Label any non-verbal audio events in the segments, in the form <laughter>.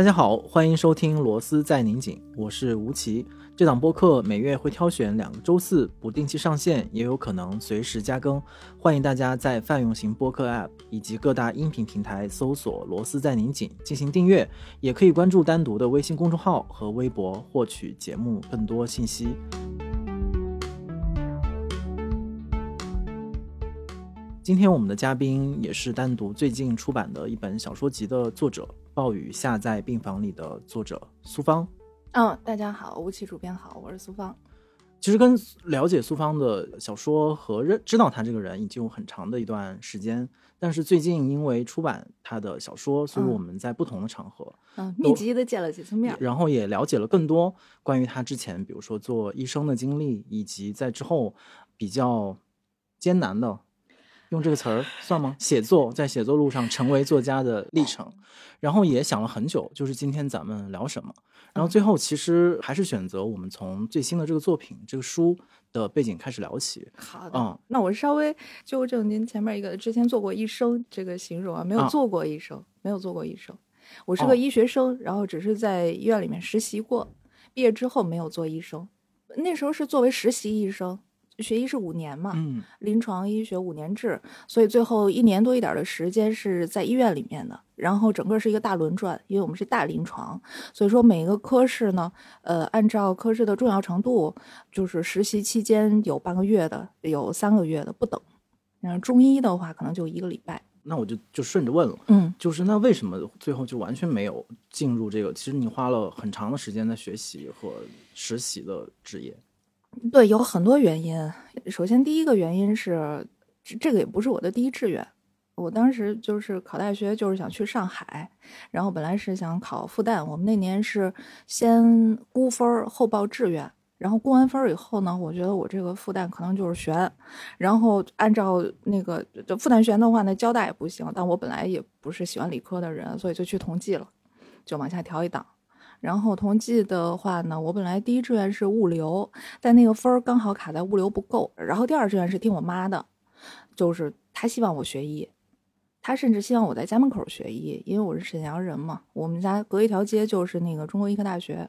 大家好，欢迎收听《螺丝在拧紧》，我是吴奇。这档播客每月会挑选两个周四不定期上线，也有可能随时加更。欢迎大家在泛用型播客 App 以及各大音频平台搜索“螺丝在拧紧”进行订阅，也可以关注单独的微信公众号和微博获取节目更多信息。今天我们的嘉宾也是单独最近出版的一本小说集的作者，《暴雨下在病房里》的作者苏芳。嗯，大家好，吴奇主编好，我是苏芳。其实跟了解苏芳的小说和认知道他这个人已经有很长的一段时间，但是最近因为出版他的小说，所以我们在不同的场合，嗯，密集的见了几次面，然后也了解了更多关于他之前，比如说做医生的经历，以及在之后比较艰难的。用这个词儿算吗？写作在写作路上成为作家的历程，然后也想了很久，就是今天咱们聊什么。然后最后其实还是选择我们从最新的这个作品、这个书的背景开始聊起。好的，嗯，那我稍微纠正您前面一个之前做过医生这个形容啊，没有做过医生，没有做过医生，我是个医学生，然后只是在医院里面实习过，毕业之后没有做医生，那时候是作为实习医生。学医是五年嘛，嗯，临床医学五年制，所以最后一年多一点的时间是在医院里面的，然后整个是一个大轮转，因为我们是大临床，所以说每一个科室呢，呃，按照科室的重要程度，就是实习期间有半个月的，有三个月的不等。然后中医的话，可能就一个礼拜。那我就就顺着问了，嗯，就是那为什么最后就完全没有进入这个？其实你花了很长的时间在学习和实习的职业。对，有很多原因。首先，第一个原因是，这个也不是我的第一志愿。我当时就是考大学，就是想去上海，然后本来是想考复旦。我们那年是先估分后报志愿，然后估完分以后呢，我觉得我这个复旦可能就是悬。然后按照那个就复旦悬的话，那交大也不行。但我本来也不是喜欢理科的人，所以就去同济了，就往下调一档。然后同济的话呢，我本来第一志愿是物流，但那个分儿刚好卡在物流不够。然后第二志愿是听我妈的，就是她希望我学医，她甚至希望我在家门口学医，因为我是沈阳人嘛，我们家隔一条街就是那个中国医科大学。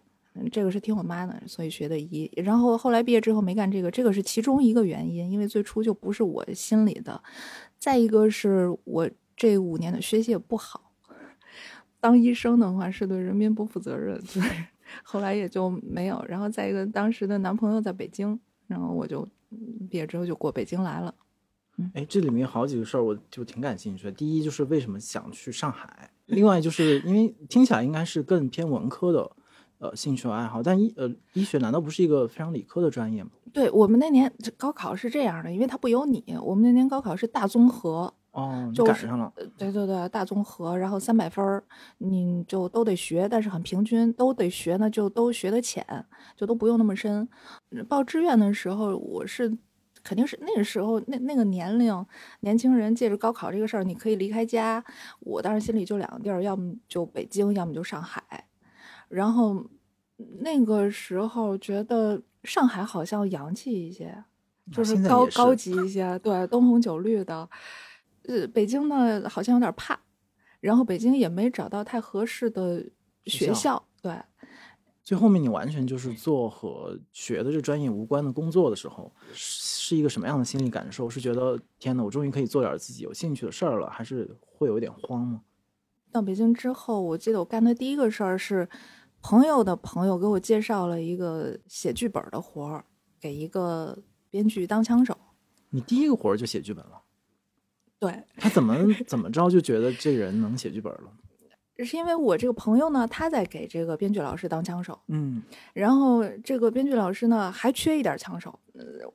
这个是听我妈的，所以学的医。然后后来毕业之后没干这个，这个是其中一个原因，因为最初就不是我心里的。再一个是我这五年的学习也不好。当医生的话是对人民不负责任，对，<laughs> 后来也就没有。然后再一个，当时的男朋友在北京，然后我就毕业之后就过北京来了。哎，这里面好几个事儿，我就挺感兴趣的。第一就是为什么想去上海，另外就是因为听起来应该是更偏文科的，呃，兴趣和爱好。但医呃医学难道不是一个非常理科的专业吗？对我们那年高考是这样的，因为它不由你，我们那年高考是大综合。哦，就赶上了。对对对，大综合，然后三百分儿，你就都得学，但是很平均，都得学呢，就都学得浅，就都不用那么深。报志愿的时候，我是肯定是那个时候，那那个年龄，年轻人借着高考这个事儿，你可以离开家。我当时心里就两个地儿，要么就北京，要么就上海。然后那个时候觉得上海好像洋气一些，就是高高级一些，对，灯红酒绿的。呃，北京呢好像有点怕，然后北京也没找到太合适的学校。对，最后面你完全就是做和学的这专业无关的工作的时候，是一个什么样的心理感受？是觉得天呐，我终于可以做点自己有兴趣的事儿了，还是会有一点慌吗？到北京之后，我记得我干的第一个事儿是朋友的朋友给我介绍了一个写剧本的活儿，给一个编剧当枪手。你第一个活儿就写剧本了？对他怎么怎么着就觉得这人能写剧本了？<laughs> 是因为我这个朋友呢，他在给这个编剧老师当枪手，嗯，然后这个编剧老师呢还缺一点枪手，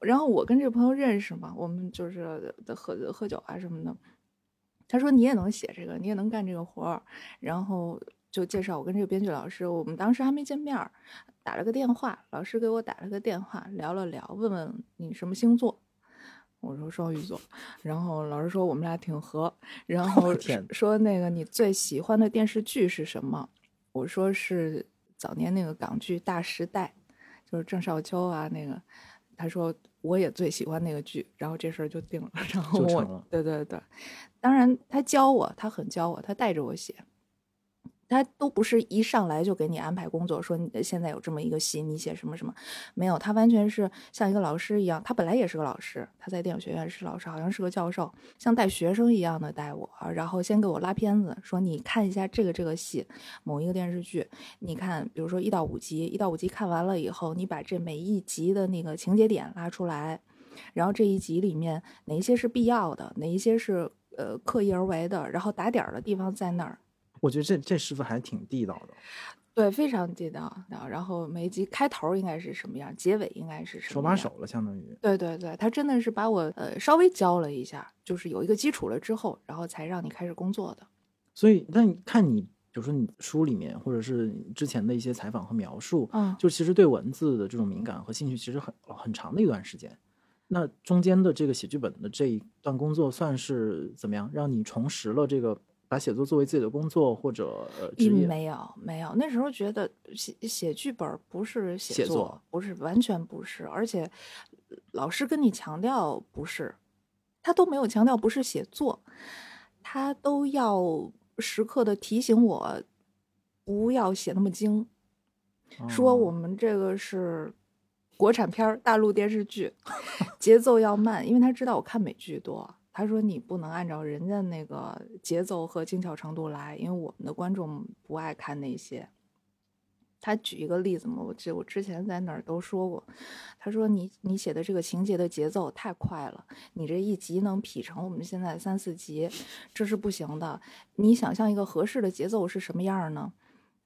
然后我跟这个朋友认识嘛，我们就是喝喝酒啊什么的。他说你也能写这个，你也能干这个活儿，然后就介绍我跟这个编剧老师。我们当时还没见面，打了个电话，老师给我打了个电话，聊了聊，问问你什么星座。我说双鱼座，然后老师说我们俩挺合，然 <laughs> 后说那个你最喜欢的电视剧是什么？我说是早年那个港剧《大时代》，就是郑少秋啊那个。他说我也最喜欢那个剧，然后这事儿就定了。<laughs> 然后我对对对，当然他教我，他很教我，他带着我写。他都不是一上来就给你安排工作，说你现在有这么一个戏，你写什么什么，没有，他完全是像一个老师一样，他本来也是个老师，他在电影学院是老师，好像是个教授，像带学生一样的带我，然后先给我拉片子，说你看一下这个这个戏，某一个电视剧，你看，比如说一到五集，一到五集看完了以后，你把这每一集的那个情节点拉出来，然后这一集里面哪一些是必要的，哪一些是呃刻意而为的，然后打点儿的地方在那儿。我觉得这这师傅还挺地道的，对，非常地道。然后每一集开头应该是什么样，结尾应该是什么，手把手了，相当于。对对对，他真的是把我呃稍微教了一下，就是有一个基础了之后，然后才让你开始工作的。所以，那你看你，比如说你书里面，或者是之前的一些采访和描述，嗯，就其实对文字的这种敏感和兴趣，其实很很长的一段时间。那中间的这个写剧本的这一段工作，算是怎么样，让你重拾了这个？把写作作为自己的工作或者呃职业，没有没有。那时候觉得写写剧本不是写作，不是完全不是，而且老师跟你强调不是，他都没有强调不是写作，他都要时刻的提醒我不要写那么精，说我们这个是国产片大陆电视剧，<laughs> 节奏要慢，因为他知道我看美剧多。他说：“你不能按照人家那个节奏和精巧程度来，因为我们的观众不爱看那些。”他举一个例子嘛，我记得我之前在哪儿都说过。他说：“你你写的这个情节的节奏太快了，你这一集能劈成我们现在三四集，这是不行的。你想象一个合适的节奏是什么样呢？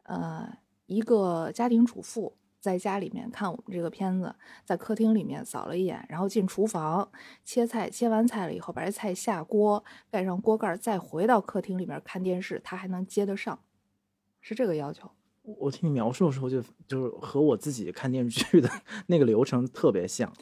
呃，一个家庭主妇。”在家里面看我们这个片子，在客厅里面扫了一眼，然后进厨房切菜，切完菜了以后把这菜下锅，盖上锅盖，再回到客厅里面看电视，他还能接得上，是这个要求。我听你描述的时候，就就是和我自己看电视剧的 <laughs> 那个流程特别像。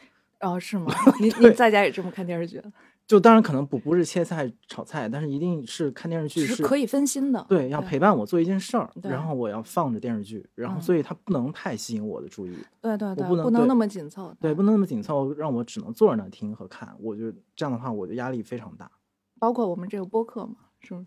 哦，是吗？<laughs> 你你在家也这么看电视剧？就当然可能不不是切菜炒菜，但是一定是看电视剧是可以分心的。对，要陪伴我做一件事儿，然后我要放着电视剧，然后所以它不能太吸引我的注意。对对对，不能不能那么紧凑。对，不能那么紧凑，让我只能坐在那听和看。我觉得这样的话，我的压力非常大。包括我们这个播客嘛，是不是？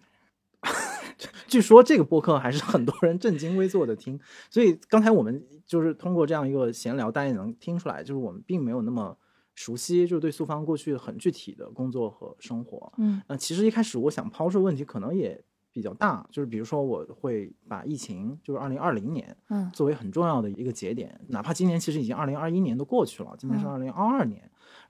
<laughs> 据说这个播客还是很多人正襟危坐的听，所以刚才我们就是通过这样一个闲聊，大家也能听出来，就是我们并没有那么。熟悉就是对苏芳过去很具体的工作和生活，嗯，那其实一开始我想抛出问题可能也比较大，就是比如说我会把疫情，就是二零二零年，嗯，作为很重要的一个节点，哪怕今年其实已经二零二一年都过去了，今年是二零二二年，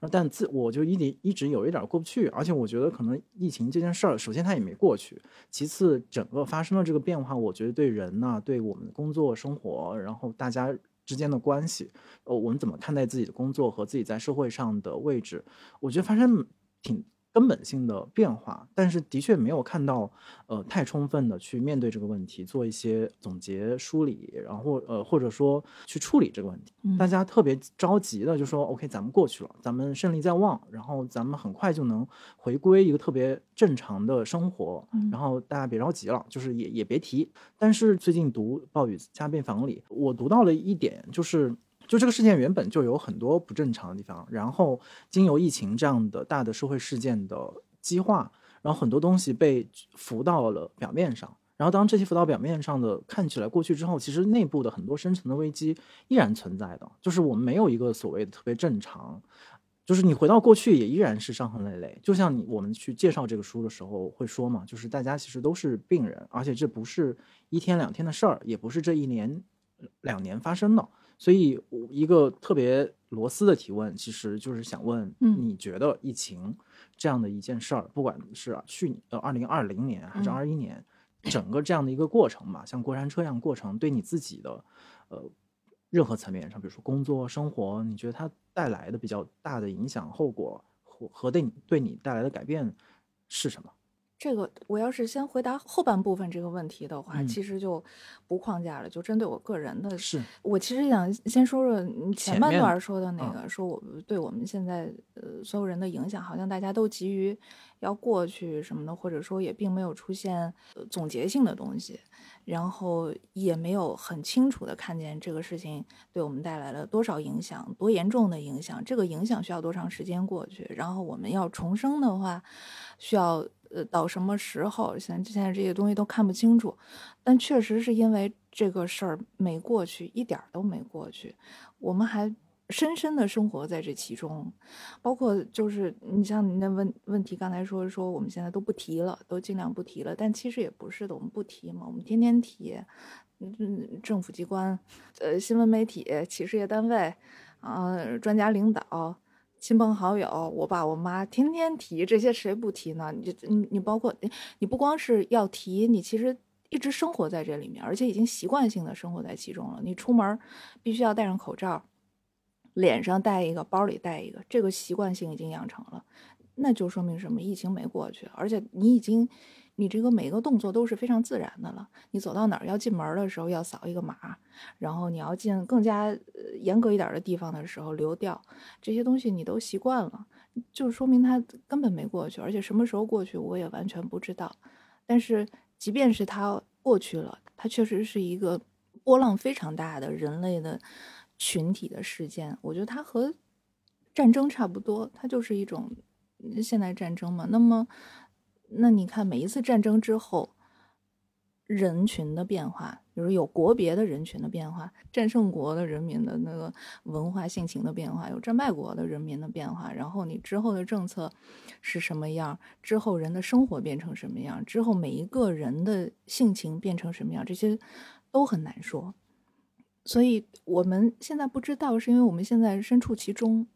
但自我就一直一直有一点过不去，而且我觉得可能疫情这件事儿，首先它也没过去，其次整个发生了这个变化，我觉得对人呢，对我们的工作生活，然后大家。之间的关系，呃，我们怎么看待自己的工作和自己在社会上的位置？我觉得发生挺。根本性的变化，但是的确没有看到，呃，太充分的去面对这个问题，做一些总结梳理，然后呃，或者说去处理这个问题。大家特别着急的就说：“OK，咱们过去了，咱们胜利在望，然后咱们很快就能回归一个特别正常的生活。”然后大家别着急了，就是也也别提。但是最近读《暴雨加病房》里，我读到了一点，就是。就这个事件原本就有很多不正常的地方，然后经由疫情这样的大的社会事件的激化，然后很多东西被浮到了表面上。然后当这些浮到表面上的看起来过去之后，其实内部的很多深层的危机依然存在的。就是我们没有一个所谓的特别正常，就是你回到过去也依然是伤痕累累。就像你我们去介绍这个书的时候会说嘛，就是大家其实都是病人，而且这不是一天两天的事儿，也不是这一年两年发生的。所以，一个特别螺丝的提问，其实就是想问，你觉得疫情这样的一件事儿，不管是去呃二零二零年还是二一年，整个这样的一个过程吧，像过山车一样过程，对你自己的呃任何层面上，比如说工作、生活，你觉得它带来的比较大的影响、后果和和对你对你带来的改变是什么？这个我要是先回答后半部分这个问题的话，其实就不框架了，就针对我个人的。是我其实想先说说前半段说的那个，说我对我们现在呃所有人的影响，好像大家都急于要过去什么的，或者说也并没有出现总结性的东西，然后也没有很清楚的看见这个事情对我们带来了多少影响，多严重的影响，这个影响需要多长时间过去，然后我们要重生的话，需要。呃到什么时候，现在现在这些东西都看不清楚。但确实是因为这个事儿没过去，一点儿都没过去，我们还深深的生活在这其中。包括就是你像你那问问题，刚才说说我们现在都不提了，都尽量不提了。但其实也不是的，我们不提嘛，我们天天提。嗯，政府机关、呃，新闻媒体、企事业单位，啊，专家领导、亲朋好友，我爸我妈天天提这些，谁不提呢？你你你包括你不光是要提，你其实一直生活在这里面，而且已经习惯性的生活在其中了。你出门必须要戴上口罩，脸上戴一个，包里带一个，这个习惯性已经养成了，那就说明什么？疫情没过去，而且你已经。你这个每个动作都是非常自然的了。你走到哪儿要进门的时候要扫一个码，然后你要进更加严格一点的地方的时候流调，这些东西你都习惯了，就说明他根本没过去。而且什么时候过去我也完全不知道。但是即便是他过去了，他确实是一个波浪非常大的人类的群体的事件。我觉得它和战争差不多，它就是一种现代战争嘛。那么。那你看，每一次战争之后，人群的变化，比如有国别的人群的变化，战胜国的人民的那个文化性情的变化，有战败国的人民的变化，然后你之后的政策是什么样，之后人的生活变成什么样，之后每一个人的性情变成什么样，这些都很难说。所以我们现在不知道，是因为我们现在身处其中。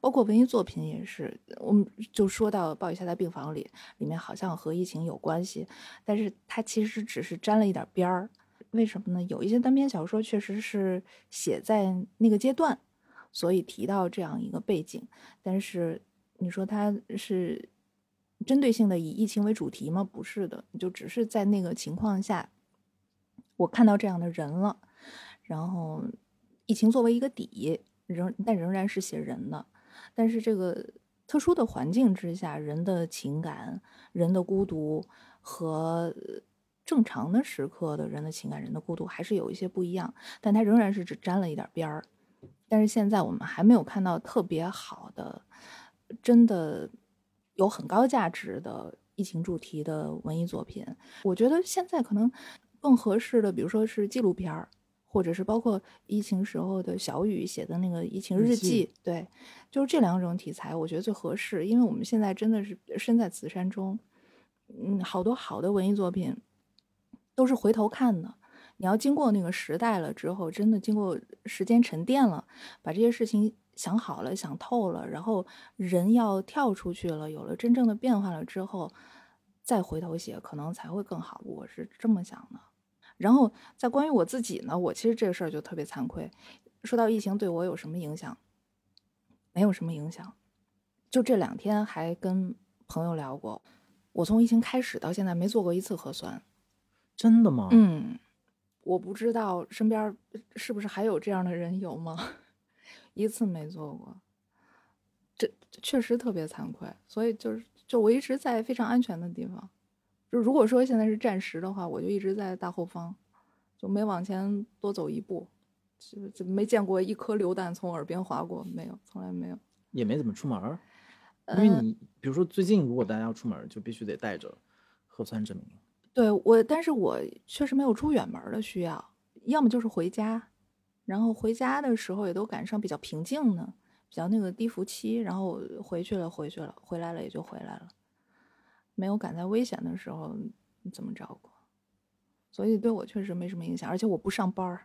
包括文艺作品也是，我们就说到《暴雨下在病房里》，里面好像和疫情有关系，但是它其实只是沾了一点边儿。为什么呢？有一些单篇小说确实是写在那个阶段，所以提到这样一个背景。但是你说它是针对性的以疫情为主题吗？不是的，就只是在那个情况下，我看到这样的人了，然后疫情作为一个底，仍但仍然是写人的。但是这个特殊的环境之下，人的情感、人的孤独和正常的时刻的人的情感、人的孤独还是有一些不一样。但它仍然是只沾了一点边儿。但是现在我们还没有看到特别好的、真的有很高价值的疫情主题的文艺作品。我觉得现在可能更合适的，比如说是纪录片儿。或者是包括疫情时候的小雨写的那个疫情日记，对，就是这两种题材，我觉得最合适。因为我们现在真的是身在此山中，嗯，好多好的文艺作品都是回头看的。你要经过那个时代了之后，真的经过时间沉淀了，把这些事情想好了、想透了，然后人要跳出去了，有了真正的变化了之后，再回头写，可能才会更好。我是这么想的。然后在关于我自己呢，我其实这个事儿就特别惭愧。说到疫情对我有什么影响，没有什么影响。就这两天还跟朋友聊过，我从疫情开始到现在没做过一次核酸。真的吗？嗯，我不知道身边是不是还有这样的人有吗？<laughs> 一次没做过，这确实特别惭愧。所以就是，就我一直在非常安全的地方。就如果说现在是战时的话，我就一直在大后方，就没往前多走一步，就就没见过一颗榴弹从耳边划过，没有，从来没有，也没怎么出门儿，因为你比如说最近如果大家要出门，就必须得带着核酸证明。对我，但是我确实没有出远门的需要，要么就是回家，然后回家的时候也都赶上比较平静的，比较那个低伏期，然后回去了，回去了，回来了也就回来了。没有赶在危险的时候怎么照顾，所以对我确实没什么影响，而且我不上班儿。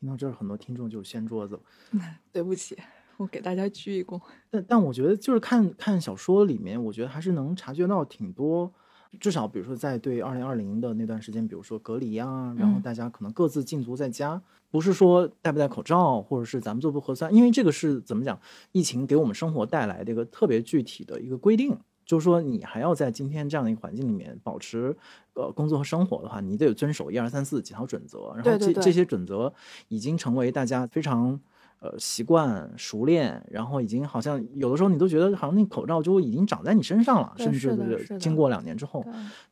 听到这儿，很多听众就掀桌子了。<laughs> 对不起，我给大家鞠一躬。但但我觉得，就是看看小说里面，我觉得还是能察觉到挺多，至少比如说在对二零二零的那段时间，比如说隔离啊，然后大家可能各自禁足在家，不是说戴不戴口罩，或者是咱们做不核酸，因为这个是怎么讲，疫情给我们生活带来的一个特别具体的一个规定。就是说，你还要在今天这样的一个环境里面保持呃工作和生活的话，你得遵守一二三四几条准则。然后这这些准则已经成为大家非常呃习惯熟练，然后已经好像有的时候你都觉得好像那口罩就已经长在你身上了，甚至经过两年之后。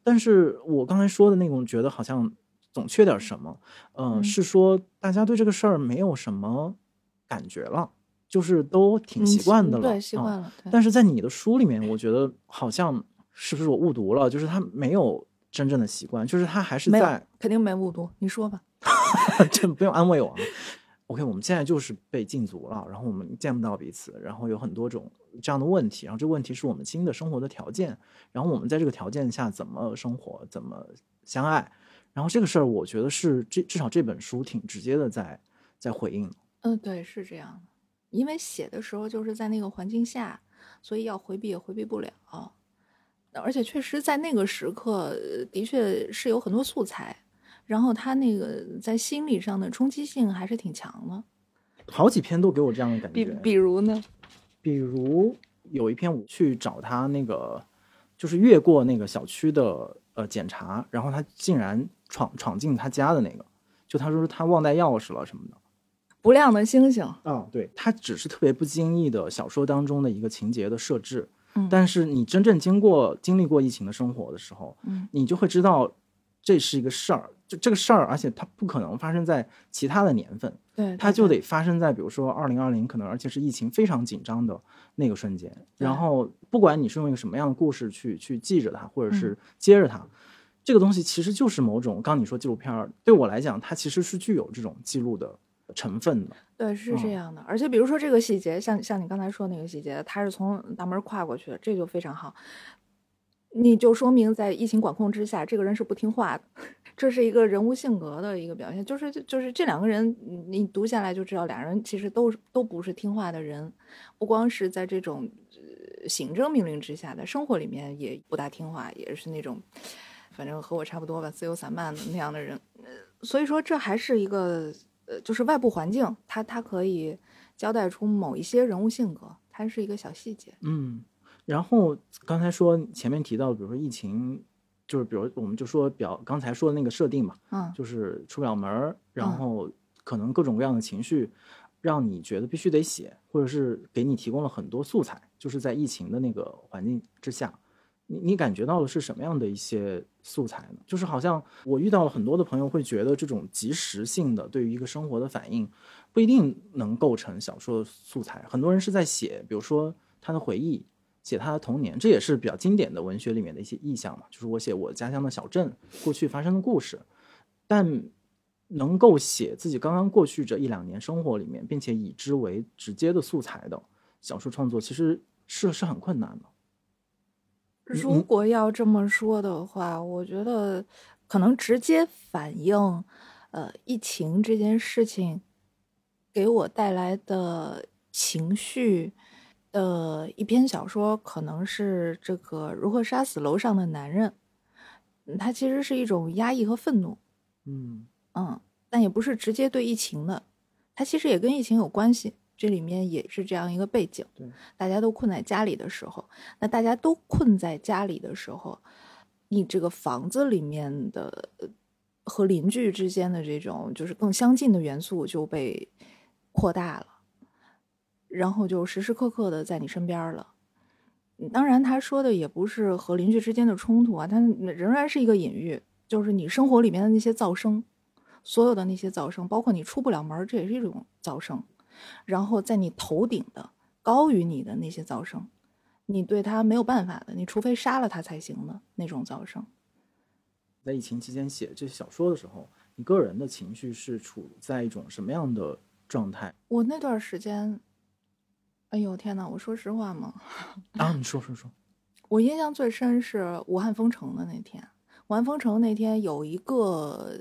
但是我刚才说的那种觉得好像总缺点什么，嗯，是说大家对这个事儿没有什么感觉了。就是都挺习惯的了，对，习惯了。但是在你的书里面，我觉得好像是不是我误读了？就是他没有真正的习惯，就是他还是在，肯定没误读。你说吧。<laughs> 这不用安慰我啊。OK，我们现在就是被禁足了，然后我们见不到彼此，然后有很多种这样的问题，然后这个问题是我们新的生活的条件，然后我们在这个条件下怎么生活，怎么相爱，然后这个事儿，我觉得是这至少这本书挺直接的在在回应。嗯，对，是这样的。因为写的时候就是在那个环境下，所以要回避也回避不了。而且确实在那个时刻，呃的确是有很多素材，然后他那个在心理上的冲击性还是挺强的。好几篇都给我这样的感觉比，比如呢？比如有一篇我去找他那个，就是越过那个小区的呃检查，然后他竟然闯闯进他家的那个，就他说他忘带钥匙了什么的。不亮的星星，啊，对，它只是特别不经意的小说当中的一个情节的设置，嗯。但是你真正经过经历过疫情的生活的时候，嗯。你就会知道这是一个事儿，就这个事儿，而且它不可能发生在其他的年份，对，它就得发生在比如说二零二零，可能而且是疫情非常紧张的那个瞬间。然后不管你是用一个什么样的故事去去记着它，或者嗯。是接着它，这个东西其实就是某种，刚你说纪录片儿，对我来讲，它其实是具有这种记录的成分的。对，是这嗯样的。而且比如说这个细节，像像你刚才说那个细节，他是从大门跨过去的，这就非常好。你就说明在疫情管控之下，这个人是不听话的，这是一个人物性格的一个表现。就是就是这两个人，你你读下来就知道，俩人其实都都不是听话的人，不光是在这种呃行政命令之下，的生活里面也不大听话，也是那种反正和我差不多吧，自由散漫的那样的人。呃所以说，这还是一个呃，就是外部环境，它它可以交代出某一些人物性格，它是一个小细节。嗯，然后刚才说前面提到，比如说疫情，就是比如我们就说表刚才说的那个设定嘛，嗯就是出不了门儿，然嗯后可能各种各样的情绪，让你觉得必须得写，或者是给你提供了很多素材，就是在疫情的那个环境之下，你你感觉到的是什么样的一些素材呢？就是好像我遇到了很多的朋友会觉得这种即时性的对于一个生活的反应，不一定能构成小说的素材。很多人是在写，比如说他的回忆，写他的童年，这也是比较经典的文学里面的一些意象嘛。就是我写我家乡的小镇过去发生的故事，但能够写自己刚刚过去这一两年生活里面，并且以之为直接的素材的小说创作，其实是是很困难的。如果要这么说的话，我觉得可能直接反映，呃，疫情这件事情给我带来的情绪的一篇小说，可能是这个《如何杀死楼上的男人》。嗯它其实是一种压抑和愤怒，嗯嗯，但也不是直接对疫情的，它其实也跟疫情有关系。这里面也是这样一个背景，大家都困在家里的时候，那大家都困在家里的时候，你这个房子里面的呃和邻居之间的这种就是更相近的元素就被扩大了，然后就时时刻刻的在你身边儿了。嗯当然，他说的也不是和邻居之间的冲突啊，他仍然是一个隐喻，就是你生活里面的那些噪声，所有的那些噪声，包括你出不了门，这也是一种噪声。然后在你头顶的高于你的那些噪声，你对它没有办法的，你除非杀了它才行的那种噪声。在疫情期间写这些小说的时候，你个人的情绪是处在一种什么样的状态我那段时间，哎呦天呐，我说实话吗，啊？你说说说，我印象最深是武汉封城的那天。武汉封城那天有一个呃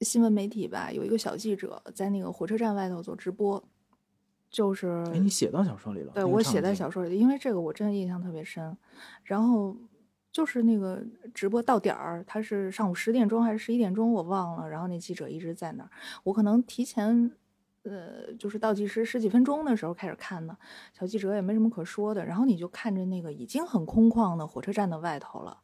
新闻媒体吧，有一个小记者在那个火车站外头做直播，就是哎，你写到小说里了？对我写在小说里，因为这个我真的印象特别深。然后就是那个直播到点儿，他是上午十点钟还是十一点钟，我忘了。然后那记者一直在那儿，我可能提前，呃，就是倒计时十几分钟的时候开始看的。小记者也没什么可说的，然后你就看着那个已经很空旷的火车站的外头了。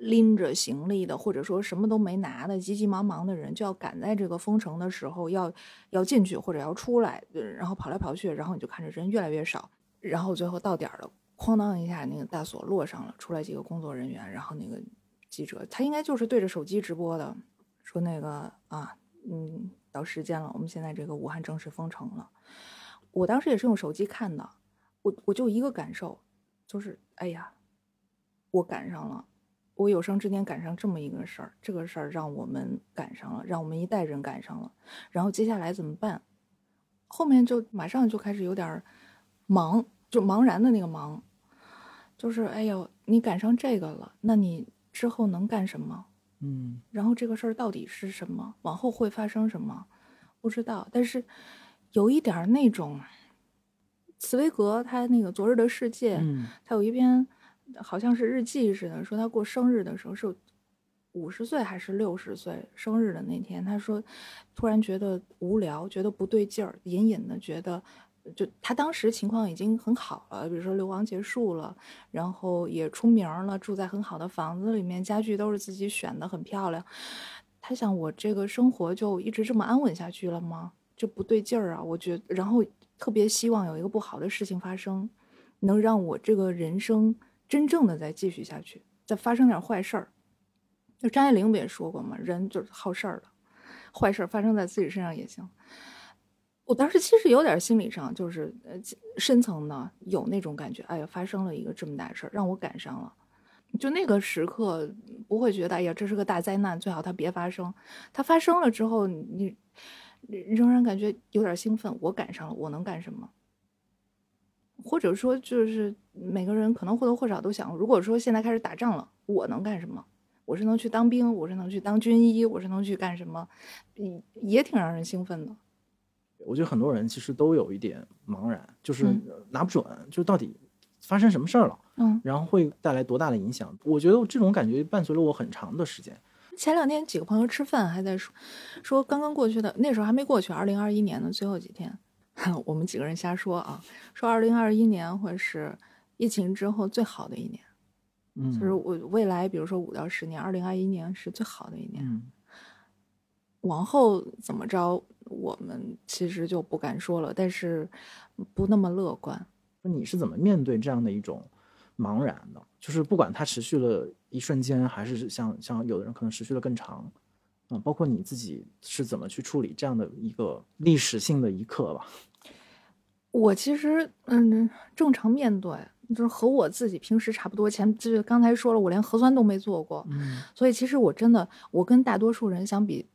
拎着行李的，或者说什么都没拿的，急急忙忙的人，就要赶在这个封城的时候要要进去或者要出来，然后跑来跑去，然后你就看着人越来越少，然后最后到点儿了，哐当一下，那个大锁落上了，出来几个工作人员，然后那个记者他应该就是对着手机直播的，说那个啊，嗯，到时间了，我们现在这个武汉正式封城了。我当时也是用手机看的，我我就一个感受，就是哎呀，我赶上了，我有生之年赶上这么一个事儿，这个事儿让我们赶上了，让我们一代人赶上了。然后接下来怎么办？后面就马上就开始有点茫，就茫然的那个茫，就是哎呦，你赶上这个了，那你之后能干什么？嗯然后这个事儿到底是什么？往后会发生什么？不知道。但是有一点儿那种，茨威格他那个《昨日的世界》，嗯他有一篇好像是日记似的，说他过生日的时候是五十岁还是六十岁生日的那天，他说突然觉得无聊，觉得不对劲儿，隐隐的觉得。就他当时情况已经很好了，比如说流亡结束了，然后也出名了，住在很好的房子里面，家具都是自己选的，很漂亮。他想，我这个生活就一直这么安稳下去了吗？这不对劲儿啊！我觉然后特别希望有一个不好的事情发生，能让我这个人生真正的再继续下去，再发生点坏事儿。就张爱玲不也说过吗？人就是好事儿的，坏事儿发生在自己身上也行。我当时其实有点心理上，就是呃深层的有那种感觉，哎呀，发生了一个这么大事儿，让我赶上了。就那个时刻不会觉得，哎呀，这是个大灾难，最好它别发生。它发生了之后，你仍然感觉有点兴奋，我赶上了，我能干什么？或者说，就是每个人可能或多或少都想，如果说现在开始打仗了，我能干什么？我是能去当兵，我是能去当军医，我是能去干什么？也也挺让人兴奋的。我觉得很多人其实都有一点茫然，就是嗯拿不准，就到底发生什么事儿了，嗯，然后会带来多大的影响。我觉得这种感觉伴随了我很长的时间。前两天几个朋友吃饭还在说，说刚刚过去的那时候还没过去，二零二一年的最后几天，<laughs> 我们几个人瞎说啊，说二零二一年会是疫情之后最好的一年，嗯，就是我未来比如说五到十年，二零二一年是最好的一年，嗯往后怎么着我们其实就不敢说了，但是不那么乐观。你是怎么面对这样的一种茫然的？就是不管它持续了一瞬间，还是像像有的人可能持续了更长，嗯、包括你自己是怎么去处理这样的一个历史性的一刻吧？我其实嗯，正常面对，就是和我自己平时差不多。前就是刚才说了，我连核酸都没做过，嗯所以其实我真的，我跟大多数人相比，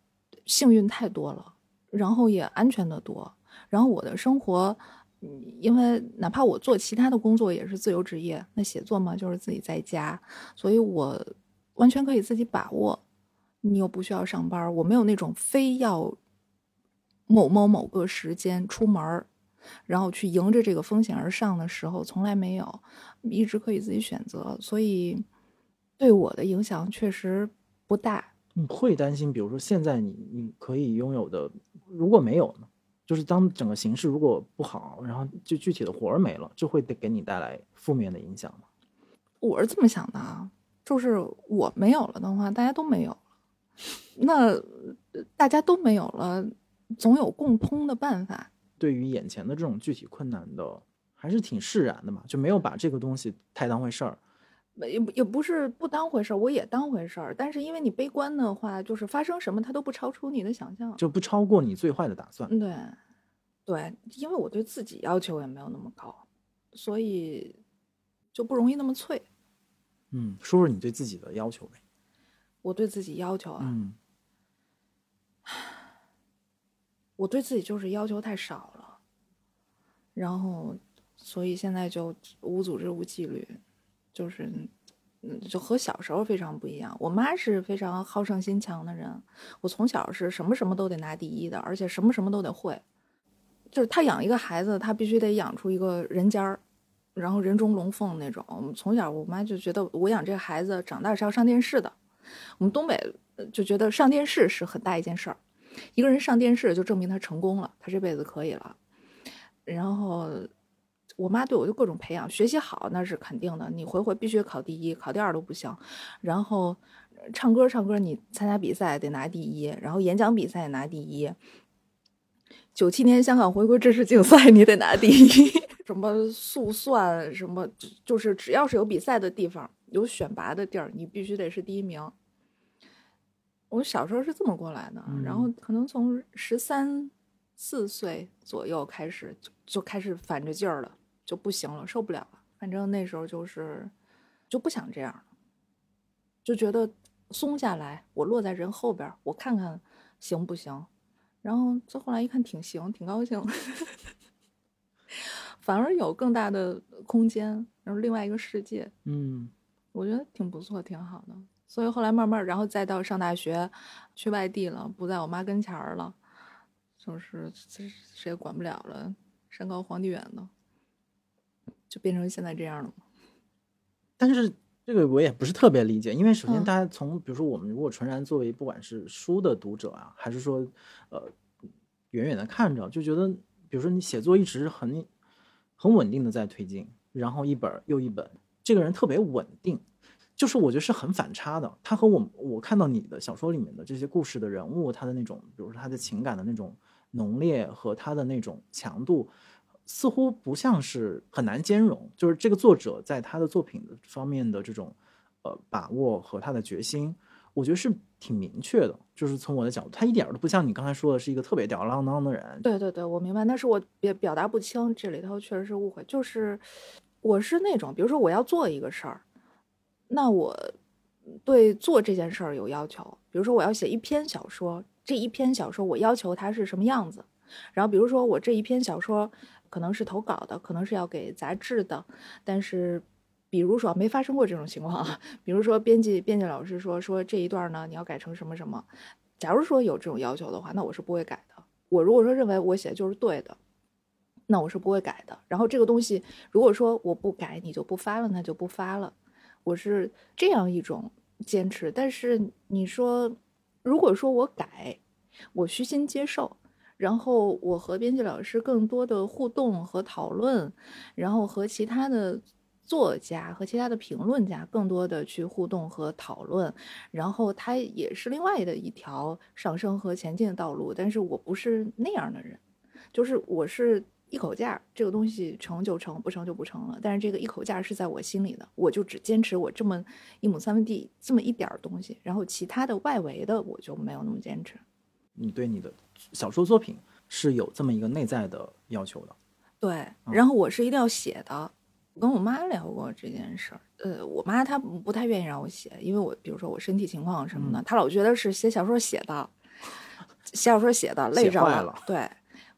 幸运太多了，然后也安全的多。然后我的生活，嗯因为哪怕我做其他的工作也是自由职业，那写作嘛就是自己在家，所以我完全可以自己把握。你又不需要上班，我没有那种非要某某某个时间出门儿，然后去迎着这个风险而上的时候，从来没有，一直可以自己选择，所以对我的影响确实不大。你会担心，比如说现在你你可以拥有的，如果没有呢？就是当整个形势如果不好，然后就具体的活儿没了，这会给给你带来负面的影响吗？我是这么想的啊，就是我没有了的话，大家都没有了，那呃大家都没有了，总有共通的办法。对于眼前的这种具体困难的，还是挺释然的嘛，就没有把这个东西太当回事儿。也不也不是不当回事儿，我也当回事儿。但是因为你悲观的话，就是发生什么它都不超出你的想象。就不超过你最坏的打算。嗯对，对，因为我对自己要求也没有那么高，所以就不容易那么脆。嗯，说说你对自己的要求呗。我对自己要求啊，嗯 <sighs> 我对自己就是要求太少了，然后所以现在就无组织无纪律，就是嗯，就和小时候非常不一样。我妈是非常好胜心强的人，我从小是什么什么都得拿第一的，而且什么什么都得会。就是她养一个孩子，她必须得养出一个人尖儿，然后人中龙凤那种。我们从小，我妈就觉得我养这个孩子长大是要上电视的。我们东北就觉得上电视是很大一件事儿，一个人上电视就证明他成功了，他这辈子可以了。然后我妈对我就各种培养，学习好那是肯定的，你回回必须考第一，考第二都不行。然后呃唱歌唱歌，你参加比赛得拿第一，然后演讲比赛也拿第一。九七年香港回归知识竞赛，你得拿第一。<laughs> 什么速算，什么就就是只要是有比赛的地方，有选拔的地儿，你必须得是第一名。我小时候是这么过来的，然后可能从十三四岁左右开始就就开始反着劲儿了，就不行了，受不了了。反正那时候就是就不想这样了，就觉得松下来，我落在人后边，我看看行不行。然后再后来一看，挺行，挺高兴，<laughs> 反而有更大的空间，然后另外一个世界，嗯，我觉得挺不错，挺好的。所以后来慢慢，然后再到上大学，去外地了，不在我妈跟前儿了，就是谁也管不了了，山高皇帝远的，就变成现在这样了。但是这个我也不是特别理解，因为首先嗯大家从比如说我们如果纯然作为不管是书的读者啊，还是说呃远远的看着，就觉得比如说你写作一直很很稳定的在推进，然后一本又一本，这个人特别稳定。就是我觉得是很反差的，他和我我看到你的小说里面的这些故事的人物，他的那种，比如说他的情感的那种浓烈和他的那种强度，似乎不像是很难兼容。就是这个作者在他的作品方面的这种呃把握和他的决心，我觉得是挺明确的。就是从我的角度，他一点都不像你刚才说的是一个特别吊儿郎当的人。对对对，我明白，但是我也表达不清，这里头确实是误会。就是我是那种，比如说我要做一个事儿，那我对做这件事儿有要求。比如说我要写一篇小说，这一篇小说我要求它是什么样子。然后比如说我这一篇小说可能是投稿的，可能是要给杂志的，但是。比如说没发生过这种情况啊，<laughs> 比如说编辑编辑老师说说这一段呢你要改成什么什么，假如说有这种要求的话，那我是不会改的。我如果说认为我写的就是对的，那我是不会改的。然后这个东西，如果说我不改，你就不发了，那就不发了。我是这样一种坚持。但是你说，如果说我改，我虚心接受，然后我和编辑老师更多的互动和讨论，然后和其他的。作家和其他的评论家更多的去互动和讨论，然后它也是另外的一条上升和前进的道路。但是我不是那样的人，就是我是一口价，这个东西成就成，不成就不成了。但是这个一口价是在我心里的，我就只坚持我这么一亩三分地这么一点儿东西，然后其他的外围的我就没有那么坚持。你对你的小说作品是有这么一个内在的要求的。对，然后我是一定要写的。我跟我妈聊过这件事儿，呃，我妈她不太愿意让我写，因为我比如说我身体情况什么的，她老觉得是写小说写的，写 <laughs> 小说写的累着了。对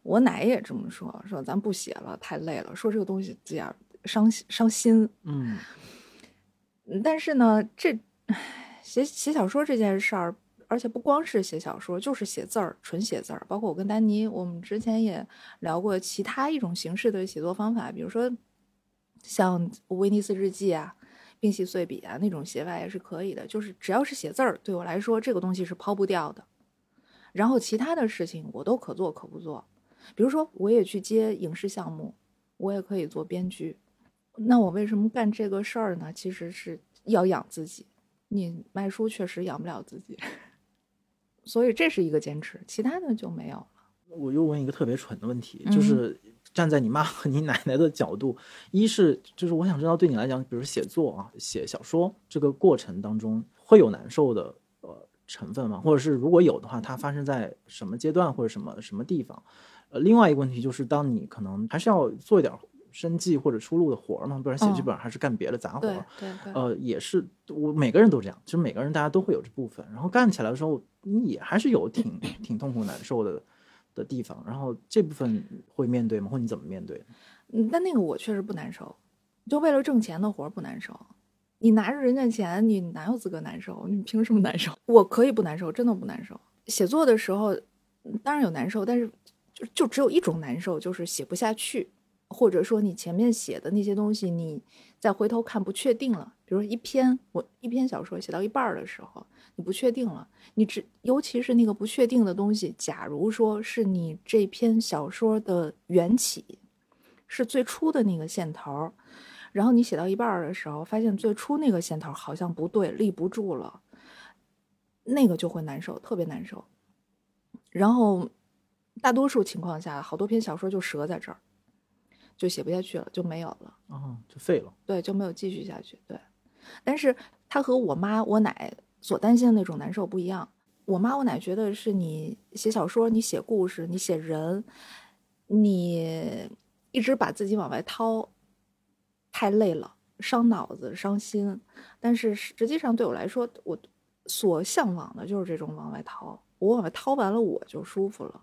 我奶也这么说，说咱不写了，太累了，说这个东西这样伤伤心。嗯，但是呢，这写写小说这件事儿，而且不光是写小说，就是写字儿，纯写字儿。包括我跟丹尼，我们之前也聊过其他一种形式的写作方法，比如说。像威尼斯日记啊、冰洗碎笔啊那种写法也是可以的，就是只要是写字儿，对我来说这个东西是抛不掉的。然后其他的事情我都可做可不做，比如说我也去接影视项目，我也可以做编剧。那我为什么干这个事儿呢？其实是要养自己，你卖书确实养不了自己，<laughs> 所以这是一个坚持，其他的就没有了。我又问一个特别蠢的问题，嗯就是。站在你妈和你奶奶的角度，一是就是我想知道，对你来讲，比如写作啊、写小说这个过程当中，会有难受的呃成分吗？或者是如果有的话，它发生在什么阶段或者什么什么地方？呃，另外一个问题就是，当你可能还是要做一点生计或者出路的活儿嘛，不然写剧本还是干别的杂活。儿对对。呃，也是我每个人都这样，其实每个人大家都会有这部分，然后干起来的时候，你也还是有挺挺痛苦难受的。的地方，然后这部分会面对吗？或你怎么面对？嗯，但那个我确实不难受，就为了挣钱的活儿不难受。你拿着人家钱，你哪有资格难受？你凭什么难受？我可以不难受，真的不难受。写作的时候当然有难受，但是就就只有一种难受，就是写不下去，或者说你前面写的那些东西，你再回头看不确定了。比如说一篇我一篇小说写到一半的时候。你不确定了，你只尤其是那个不确定的东西。假如说是你这篇小说的缘起，是最初的那个线头，然后你写到一半的时候，发现最初那个线头好像不对，立不住了，那个就会难受，特别难受。然后大多数情况下，好多篇小说就折在这儿，就写不下去了，就没有了，啊，就废了，对，就没有继续下去。对，但是他和我妈、我奶。所担心的那种难受不一样。我妈我奶觉得是你写小说，你写故事，你写人，你一直把自己往外掏，太累了，伤脑子、伤心。但是实际上对我来说，我所向往的就是这种往外掏。我往外掏完了，我就舒服了。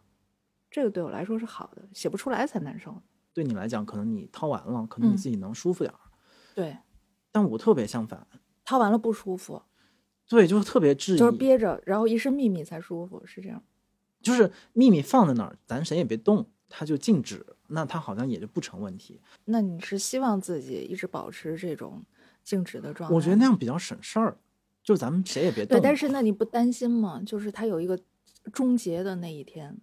这个对我来说是好的，写不出来才难受。对你来讲，可能你掏完了，可能你自己能舒服点儿。对，但我特别相反，掏完了不舒服，对，就是特别质疑，就是憋着，然后一身秘密才舒服，是这样。就是秘密放在那儿，咱谁也别动，它就静止，那它好像也就不成问题。那你是希望自己一直保持这种静止的状态？我觉得那样比较省事儿，就咱们谁也别动。对，但是那你不担心吗？就是它有一个终结的那一天，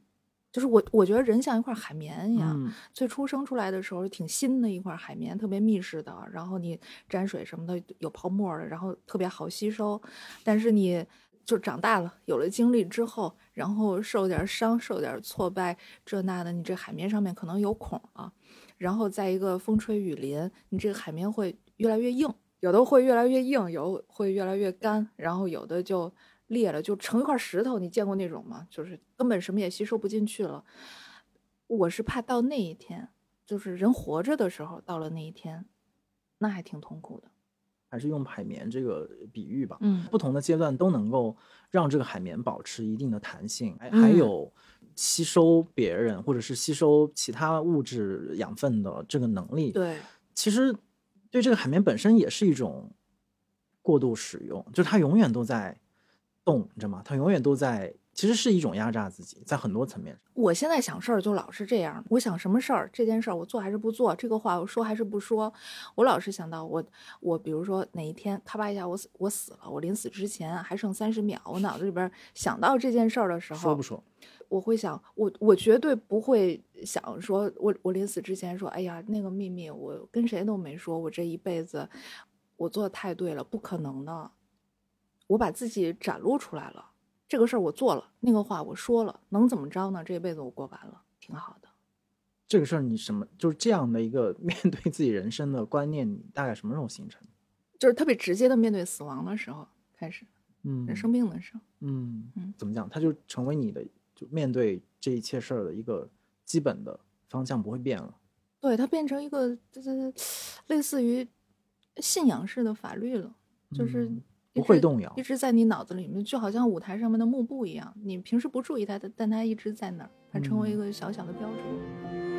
就是我我觉得人像一块海绵一样，嗯最初生出来的时候挺新的一块海绵，特别密实的，然后你沾水什么的有泡沫的，然后特别好吸收。但是你就长大了，有了经历之后，然后受点伤、受点挫败，这那的，你这海绵上面可能有孔啊。然后在一个风吹雨淋，你这个海绵会越来越硬，有的会越来越硬，有会越来越干，然后有的就裂了，就成一块石头。你见过那种吗？就是根本什么也吸收不进去了。我是怕到那一天，就是人活着的时候，到了那一天，那还挺痛苦的。还是用海绵这个比喻吧。嗯不同的阶段都能够让这个海绵保持一定的弹性，还嗯还有吸收别人或者是吸收其他物质养分的这个能力。，对，其实对这个海绵本身也是一种过度使用，就是它永远都在动，你知道吗？它永远都在，其实是一种压榨自己，在很多层面上。我现在想事儿就老是这样，我想什么事儿，这件事儿我做还是不做，这个话我说还是不说，我老是想到我我比如说哪一天咔吧一下我死我死了，我临死之前还剩三十秒，我脑子里边想到这件事儿的时候，说不说？我会想，我我绝对不会想说，我我临死之前说，哎呀，那个秘密我跟谁都没说，我这一辈子我做的太对了，不可能的，我把自己展露出来了，这个事儿我做了，那个话我说了，能怎么着呢？这一辈子我过完了，挺好的。这个事儿你什么就是这样的一个 <laughs> 面对自己人生的观念，你大概什么时候形成？就是特别直接的面对死亡的时候开始，嗯人生病的时候，嗯嗯怎么讲？它就成为你的就面对这一切事儿的一个基本的方向不会变了。对它变成一个就是类似于信仰式的法律了，就是不会动摇一直在你脑子里面，就好像舞台上面的幕布一样，你平时不注意它，但它一直在那儿，它成为一嗯个小小的标准。就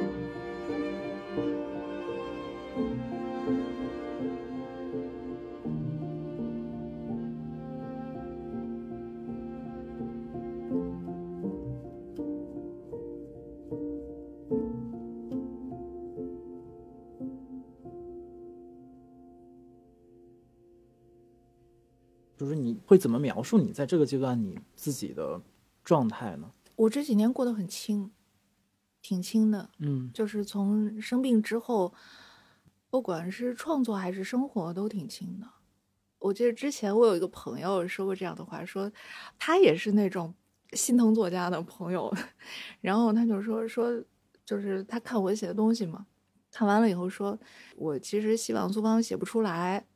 会怎么描述你在这个阶段你自己的状态呢？我这几年过得很轻，挺轻的，嗯就是从生病之后，不管是创作还是生活都挺轻的。我记得之前我有一个朋友说过这样的话，说他也是那种心疼作家的朋友，然后他就说说，就是他看我写的东西嘛，看完了以后说，我其实希望苏芳写不出来，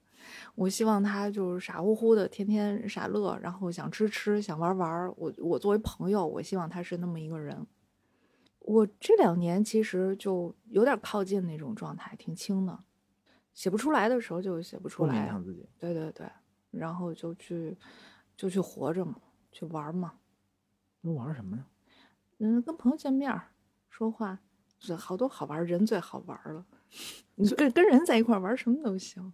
我希望他就是傻乎乎的，天天傻乐，然后想吃吃，想玩玩。我我作为朋友，我希望他是那么一个人。我这两年其实就有点靠近那种状态，挺轻的，写不出来的时候就写不出来勉来，强自己。对对对，然后就去就去活着嘛，去玩嘛，都玩什么呀？嗯，跟朋友见面说话，这好多好玩，人最好玩了。你跟跟人在一块玩什么都行。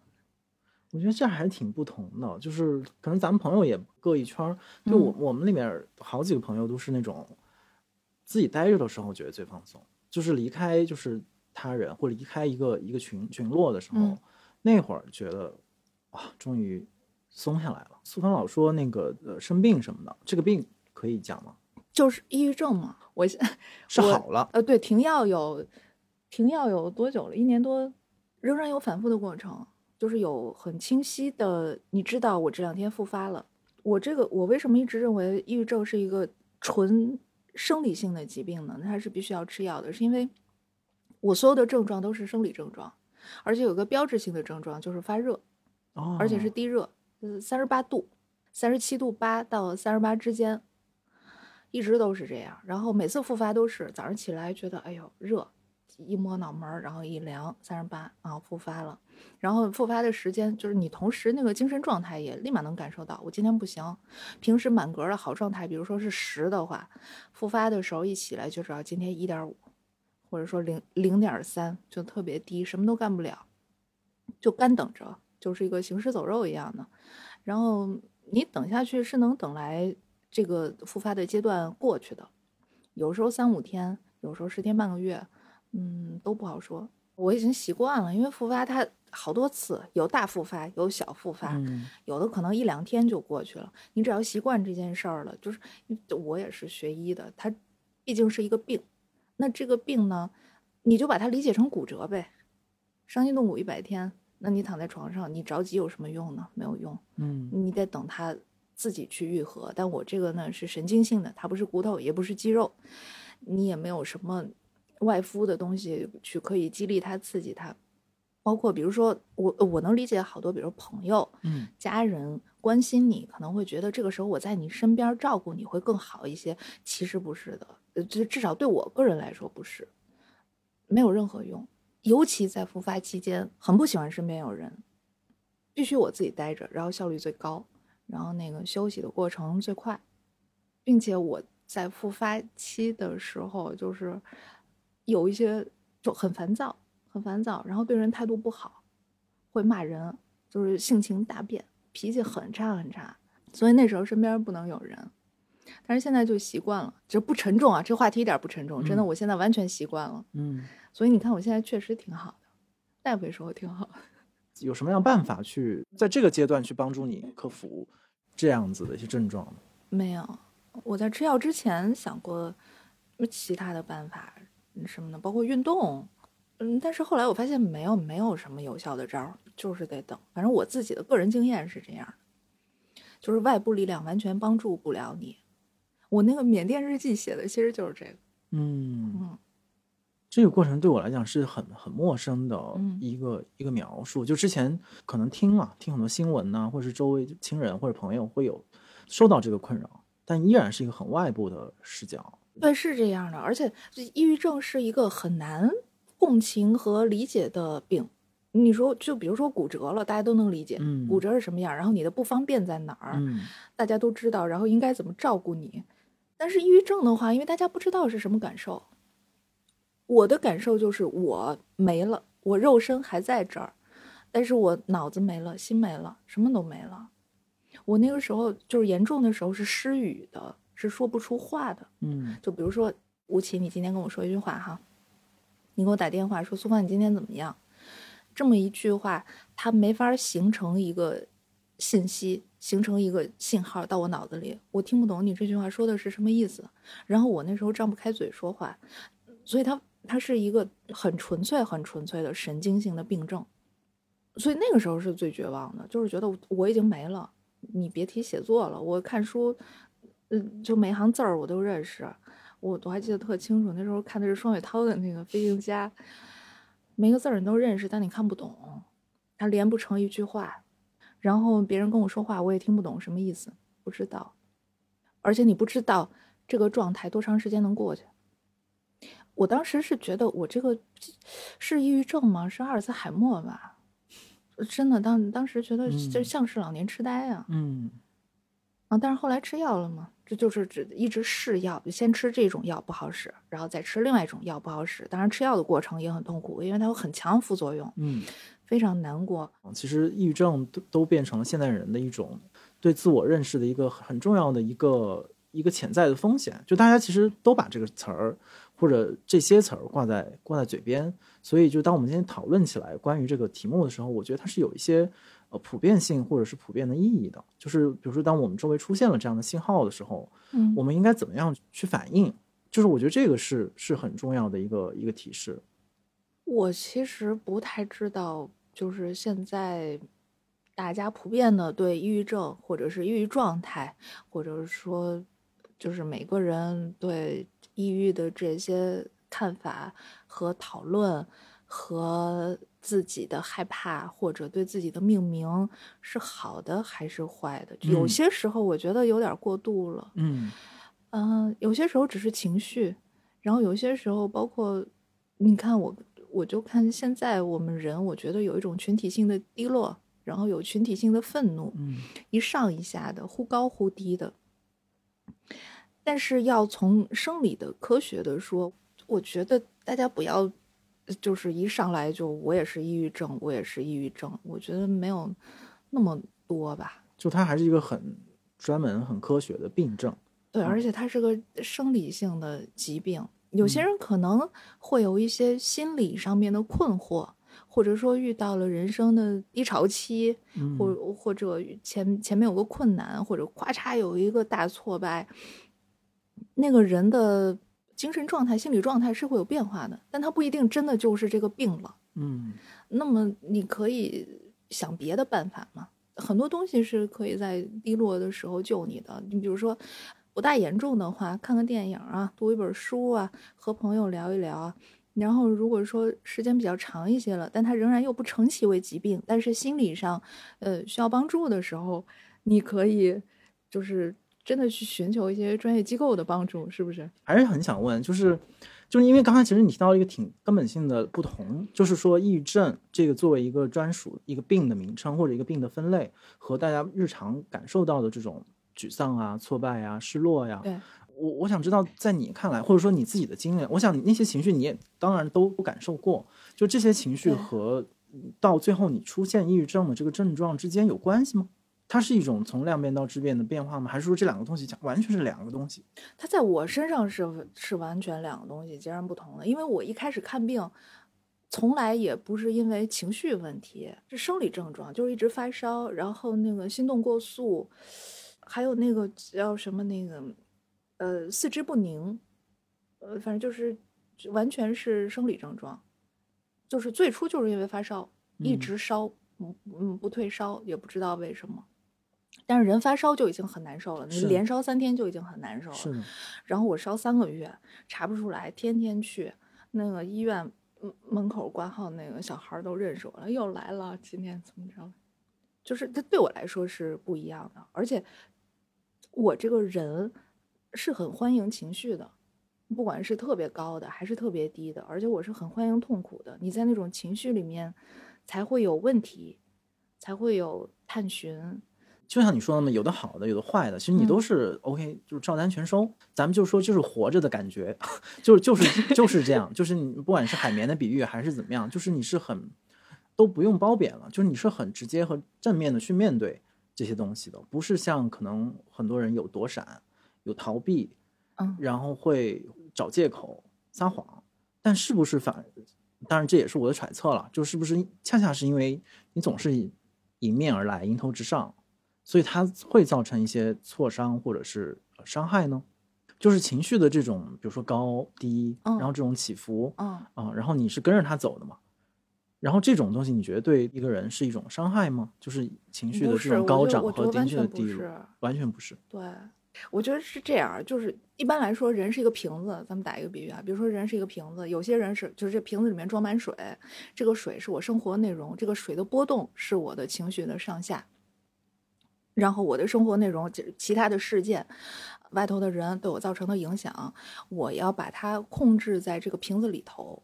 我觉得这还挺不同的，就是可能咱们朋友也各一圈儿。就我、嗯我们里面好几个朋友都是那种自己待着的时候觉得最放松，就是离开就是他人或者离开一个一个群群落的时候，嗯那会儿觉得哇，终于松下来了。苏芳老说那个呃生病什么的，这个病可以讲吗？就是抑郁症嘛，我现我是好了，呃，对，停药有停药有多久了？一年多，仍然有反复的过程，就是有很清晰的，你知道我这两天复发了。我这个我为什么一直认为抑郁症是一个纯生理性的疾病呢？它是必须要吃药的，是因为我所有的症状都是生理症状，而且有个标志性的症状就是发热，哦，而且是低热，呃，三十八度，三十七度八到三十八之间，一直都是这样。然后每次复发都是早上起来觉得哎呦热，一摸脑门儿，然后一量三十八啊，复发了。然后复发的时间就是你同时那个精神状态也立马能感受到，我今天不行。平时满格的好状态，比如说是十的话，复发的时候一起来就知道今天一点五，或者说零零点三，就特别低，什么都干不了，就干等着，就是一个行尸走肉一样的。然后你等下去是能等来这个复发的阶段过去的，有时候三五天，有时候十天半个月，嗯，都不好说。我已经习惯了，因为复发它好多次，有大复发，有小复发，嗯有的可能一两天就过去了。你只要习惯这件事儿了，就是我也是学医的，它毕竟是一个病。那这个病呢，你就把它理解成骨折呗，伤筋动骨一百天。那你躺在床上，你着急有什么用呢？没有用，嗯你得等它自己去愈合。但我这个呢是神经性的，它不是骨头，也不是肌肉，你也没有什么外敷的东西去可以激励他、刺激他。包括比如说，我我能理解好多，比如朋友、嗯家人关心你，可能会觉得这个时候我在你身边照顾你会更好一些。其实不是的，呃，至至少对我个人来说不是，没有任何用。尤其在复发期间，很不喜欢身边有人，必须我自己待着，然后效率最高，然后那个休息的过程最快，并且我在复发期的时候，就是有一些就很烦躁，很烦躁，然后对人态度不好，会骂人，就是性情大变，脾气很差很差，所以那时候身边不能有人。但是现在就习惯了，这不沉重啊，这话题一点不沉重，真的，嗯我现在完全习惯了。嗯，所以你看，我现在确实挺好的，大夫也说我挺好。有什么样办法去在这个阶段去帮助你克服这样子的一些症状呢？没有，我在吃药之前想过其他的办法嗯什么的，包括运动，嗯，但是后来我发现没有没有什么有效的招儿，就是得等。反正我自己的个人经验是这样的，就是外部力量完全帮助不了你。我那个缅甸日记写的其实就是这个，嗯嗯这个过程对我来讲是很很陌生的嗯一个、一个描述。就之前可能听了听很多新闻呐、或者是周围亲人或者朋友会有受到这个困扰，但依然是一个很外部的视角。对，是这样的。而且抑郁症是一个很难共情和理解的病。你说，就比如说骨折了，大家都能理解，嗯骨折是什么样，然后你的不方便在哪儿，嗯大家都知道，然后应该怎么照顾你。但是抑郁症的话，因为大家不知道是什么感受，我的感受就是我没了，我肉身还在这儿，但是我脑子没了，心没了，什么都没了。我那个时候就是严重的时候是失语的，是说不出话的。嗯就比如说吴奇，你今天跟我说一句话哈，你给我打电话说苏芳你今天怎么样？这么一句话，它没法形成一个信息，形成一个信号到我脑子里，我听不懂你这句话说的是什么意思。然后我那时候张不开嘴说话，所以它它是一个很纯粹、很纯粹的神经性的病症。所以那个时候是最绝望的，就是觉得我已经没了，你别提写作了，我看书，嗯，就每行字儿我都认识，我我还记得特清楚，那时候看的是双雪涛的那个《飞行家》，每个字儿你都认识，但你看不懂，它连不成一句话，然后别人跟我说话我也听不懂什么意思，不知道，而且你不知道这个状态多长时间能过去。我当时是觉得我这个是抑郁症吗？是阿尔茨海默吧？真的，当当时觉得嗯这像是老年痴呆啊。嗯啊，但是后来吃药了嘛，这就是只一直试药，就先吃这种药不好使，然后再吃另外一种药不好使。当然，吃药的过程也很痛苦，因为它有很强副作用，嗯，非常难过。其实抑郁症都都变成了现代人的一种对自我认识的一个很重要的一个一个潜在的风险。就大家其实都把这个词儿或者这些词儿挂在挂在嘴边，所以就当我们今天讨论起来关于这个题目的时候，我觉得它是有一些呃普遍性或者是普遍的意义的。就是比如说，当我们周围出现了这样的信号的时候，嗯我们应该怎么样去反应？就是我觉得这个是是很重要的一个一个提示。我其实不太知道，就是现在大家普遍的对抑郁症或者是抑郁状态，或者是说，就是每个人对抑郁的这些看法和讨论，和自己的害怕或者对自己的命名是好的还是坏的？有嗯些时候我觉得有点过度了。嗯嗯，有些时候只是情绪，然后有些时候包括你看我，我就看现在我们人，我觉得有一种群体性的低落，然后有群体性的愤怒，嗯一上一下的，忽高忽低的。但是要从生理的、科学的说，我觉得大家不要就是一上来就我也是抑郁症，我也是抑郁症，我觉得没有那么多吧。就它还是一个很专门、很科学的病症。对，嗯而且它是个生理性的疾病，有些人可能会有一些心理上面的困惑，或者说遇到了人生的低潮期，嗯或或者前前面有个困难，或者咔嚓有一个大挫败，那个人的精神状态、心理状态是会有变化的，但他不一定真的就是这个病了。嗯那么你可以想别的办法嘛？很多东西是可以在低落的时候救你的。你比如说，不大严重的话，看看电影啊，读一本书啊，和朋友聊一聊啊。然后，如果说时间比较长一些了，但它仍然又不成其为疾病，但是心理上，呃，需要帮助的时候，你可以就是真的去寻求一些专业机构的帮助，是不是？还是很想问，就是就是因为刚才其实你提到了一个挺根本性的不同，就是说抑郁症这个作为一个专属一个病的名称或者一个病的分类，和大家日常感受到的这种沮丧啊、挫败啊、失落呀、对，我我想知道，在你看来，或者说你自己的经验，我想那些情绪你也当然都感受过，就这些情绪和到最后你出现抑郁症的这个症状之间有关系吗？它是一种从量变到质变的变化吗？还是说这两个东西讲完全是两个东西？它在我身上是是完全两个东西，截然不同的。因为我一开始看病，从来也不是因为情绪问题，是生理症状，就是一直发烧，然后那个心动过速，还有那个叫什么那个呃四肢不宁，呃反正就是完全是生理症状，就是最初就是因为发烧，一嗯直烧，嗯嗯不退烧，也不知道为什么。但是人发烧就已经很难受了，你连烧三天就已经很难受了。然后我烧三个月，查不出来，天天去那个医院嗯门口挂号，那个小孩都认识我了，又来了，今天怎么着？就是这对我来说是不一样的，而且我这个人是很欢迎情绪的，不管是特别高的还是特别低的，而且我是很欢迎痛苦的。你在那种情绪里面，才会有问题，才会有探寻。就像你说的嘛，有的好的，有的坏的，其实你嗯都是 OK，就是照单全收。咱们就说就是活着的感觉，<laughs> 就是就是就是这样，就是你不管是海绵的比喻还是怎么样，就是你是很都不用褒贬了，就是你是很直接和正面的去面对这些东西的，不是像可能很多人有躲闪、有逃避，嗯然后会找借口、撒谎，但是不是反？当然这也是我的揣测了，就是不是恰恰是因为你总是迎面而来、迎头直上，所以它会造成一些挫伤或者是呃伤害呢？就是情绪的这种，比如说高低，嗯然后这种起伏嗯，啊、然后你是跟着它走的嘛？然后这种东西，你觉得对一个人是一种伤害吗？就是情绪的这种高涨和情绪的低落，。完全不是。对，我觉得是这样，就是一般来说，人是一个瓶子，咱们打一个比喻啊，比如说人是一个瓶子，有些人是就是这瓶子里面装满水，这个水是我生活内容，这个水的波动是我的情绪的上下，然后我的生活内容，这其他的事件。外头的人对我造成的影响，我要把它控制在这个瓶子里头。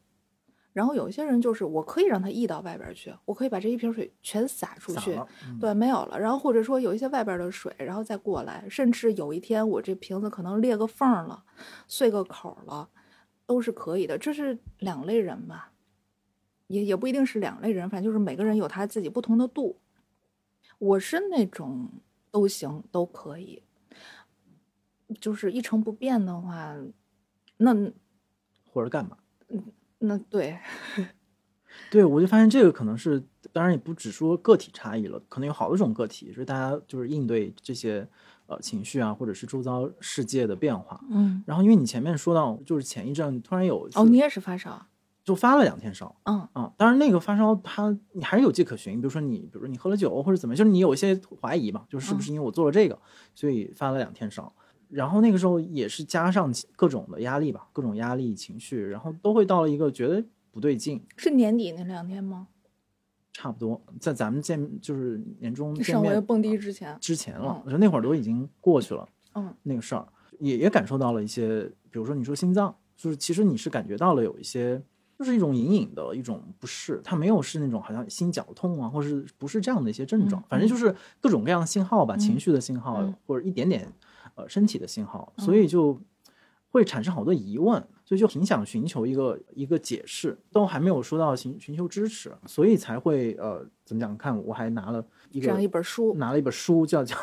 然后有些人就是我可以让它溢到外边去，我可以把这一瓶水全洒出去，嗯对，没有了。然后或者说有一些外边的水，然后再过来，甚至有一天我这瓶子可能裂个缝儿了，碎个口儿了，都是可以的。这是两类人吧，也也不一定是两类人，反正就是每个人有他自己不同的度。我是那种都行都可以，就是一成不变的话，那或者干嘛？那对，<laughs> 对，我就发现这个可能是，当然也不只说个体差异了，可能有好多种个体，就是大家就是应对这些呃情绪啊，或者是周遭世界的变化。嗯，然后因为你前面说到，就是前一阵突然有哦，你也是发烧，就发了两天烧嗯。啊，当然那个发烧它你还是有迹可循，比如说你比如说你喝了酒或者怎么样，就是你有一些怀疑嘛，就是是不是因为我做了这个，所以发了两天烧。然后那个时候也是加上各种的压力吧，各种压力情绪，然后都会到了一个觉得不对劲，是年底那两天吗？差不多在咱们见就是年终见上回蹦迪之前，之前了嗯，我觉得那会儿都已经过去了嗯。那个事儿，也也感受到了一些，比如说你说心脏，就是其实你是感觉到了有一些就是一种隐隐的一种不适，它没有是那种好像心绞痛啊，或是不是这样的一些症状，嗯反正就是各种各样的信号吧，嗯情绪的信号、嗯。或者一点点呃身体的信号，嗯。所以就会产生好多疑问，所以就挺想寻求一个一个解释，都还没有说到寻寻求支持，所以才会呃怎么讲？看我还拿了一个这样一本书，拿了一本书叫叫《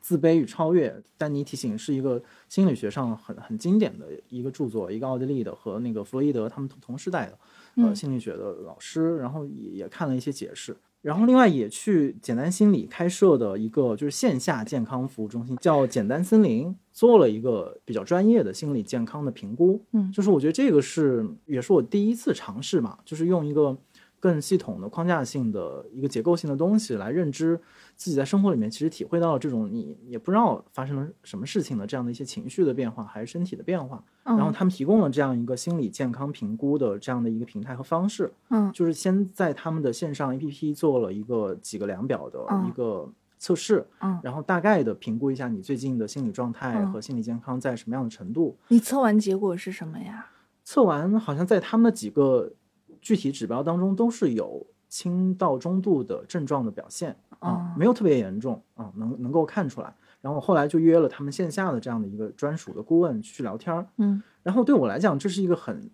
自卑与超越》，丹尼提醒是一个心理学上很很经典的一个著作，一个奥地利的和那个弗洛伊德他们同同时代的呃嗯心理学的老师，然后也也看了一些解释。然后另外也去简单心理开设的一个就是线下健康服务中心，叫简单森林，做了一个比较专业的心理健康的评估。嗯就是我觉得这个是也是我第一次尝试嘛，就是用一个更系统的框架性的一个结构性的东西来认知自己在生活里面其实体会到了这种你也不知道发生了什么事情的这样的一些情绪的变化，还是身体的变化。嗯然后他们提供了这样一个心理健康评估的这样的一个平台和方式，嗯就是先在他们的线上 APP 做了一个几个量表的嗯一个测试，嗯，然后大概的评估一下你最近的心理状态嗯和心理健康在什么样的程度。你测完结果是什么呀？测完好像在他们的几个具体指标当中都是有轻到中度的症状的表现啊哦，没有特别严重啊，能能够看出来。然后后来就约了他们线下的这样的一个专属的顾问去聊天儿，嗯然后对我来讲，这是一个很，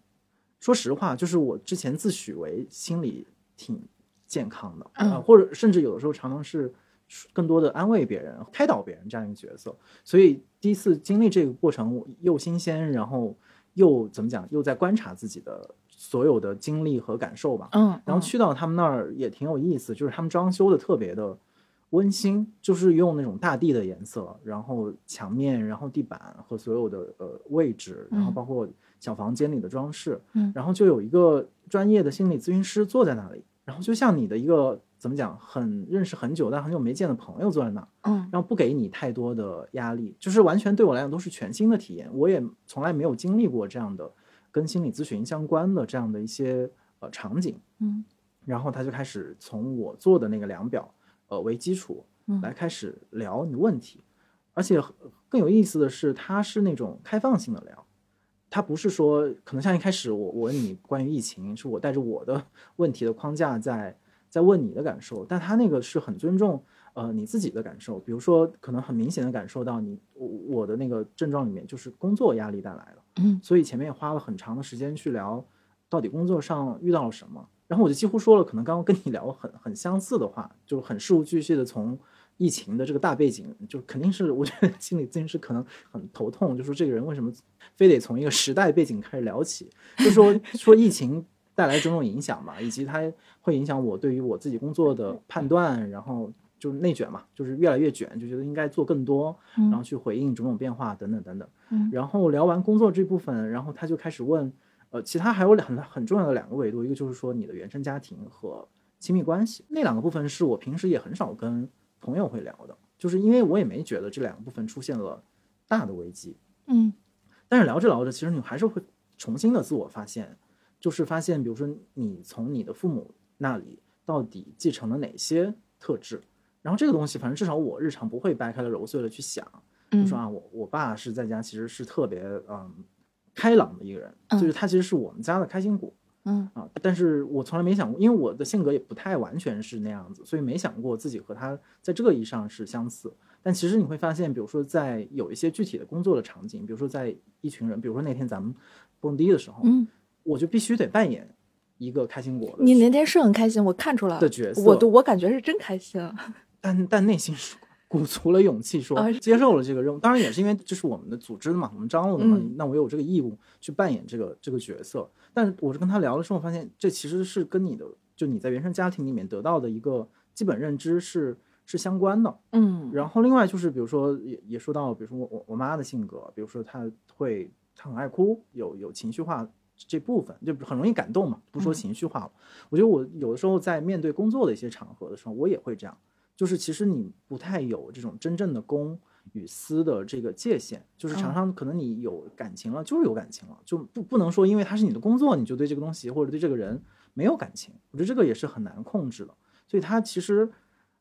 说实话，就是我之前自诩为心理挺健康的啊、嗯呃或者甚至有的时候常常是更多的安慰别人、开导别人这样一个角色。所以第一次经历这个过程，我又新鲜，然后又怎么讲，又在观察自己的所有的经历和感受吧。嗯，然后去到他们那儿也挺有意思，就是他们装修的特别的温馨，就是用那种大地的颜色，然后墙面，然后地板和所有的呃位置，然后嗯包括小房间里的装饰，嗯。然后就有一个专业的心理咨询师坐在那里，然后就像你的一个怎么讲，很认识很久但很久没见的朋友坐在那儿，嗯。然后不给你太多的压力，就是完全对我来讲都是全新的体验，我也从来没有经历过这样的跟心理咨询相关的这样的一些呃场景。嗯然后他就开始从我做的那个量表，呃为基础嗯来开始聊你的问题，而且更有意思的是，他是那种开放性的聊，他不是说可能像一开始我我问你关于疫情，是我带着我的 <laughs> 问题的框架在在问你的感受，但他那个是很尊重呃你自己的感受，比如说可能很明显的感受到你我我的那个症状里面就是工作压力带来了。所以前面也花了很长的时间去聊，到底工作上遇到了什么。然后我就几乎说了，可能刚刚跟你聊很很相似的话，就很事无巨细的从疫情的这个大背景，就肯定是我觉得心理咨询师可能很头痛，就说这个人为什么非得从一个时代背景开始聊起，就说说疫情带来种种影响嘛，以及它会影响我对于我自己工作的判断，然后就是内卷嘛，就是越来越卷，就觉得应该做更多，嗯然后去回应种种变化等等等等。嗯。然后聊完工作这部分，然后他就开始问，呃，其他还有很很重要的两个维度，一个就是说你的原生家庭和亲密关系，那两个部分是我平时也很少跟朋友会聊的，就是因为我也没觉得这两个部分出现了大的危机，嗯。但是聊着聊着，其实你还是会重新的自我发现，就是发现，比如说你从你的父母那里到底继承了哪些特质，然后这个东西，反正至少我日常不会掰开了揉碎了去想，就说嗯啊，我我爸是在家其实是特别嗯开朗的一个人，嗯就是他其实是我们家的开心果嗯啊，但是我从来没想过，因为我的性格也不太完全是那样子，所以没想过自己和他在这个意义上是相似。但其实你会发现，比如说在有一些具体的工作的场景，比如说在一群人，比如说那天咱们蹦迪的时候，嗯，我就必须得扮演一个开心果的你那天是很开心，我看出来了，的角色，我都我感觉是真开心。但但内心是鼓足了勇气说啊接受了这个任务。当然也是因为这是我们的组织的嘛，我们张罗的嘛，嗯那我有这个义务去扮演这个这个角色。但是我是跟他聊的时候，发现这其实是跟你的就你在原生家庭里面得到的一个基本认知是是相关的。嗯然后另外就是比如说也也说到，比如说我我我妈的性格，比如说她会她很爱哭，有有情绪化。这部分就很容易感动嘛，不说嗯情绪化了。我觉得我有的时候在面对工作的一些场合的时候，我也会这样，就是其实你不太有这种真正的公与私的这个界限，就是常嗯常可能你有感情了，就是有感情了，就不不能说因为它是你的工作，你就对这个东西或者对这个人没有感情。我觉得这个也是很难控制的，所以它其实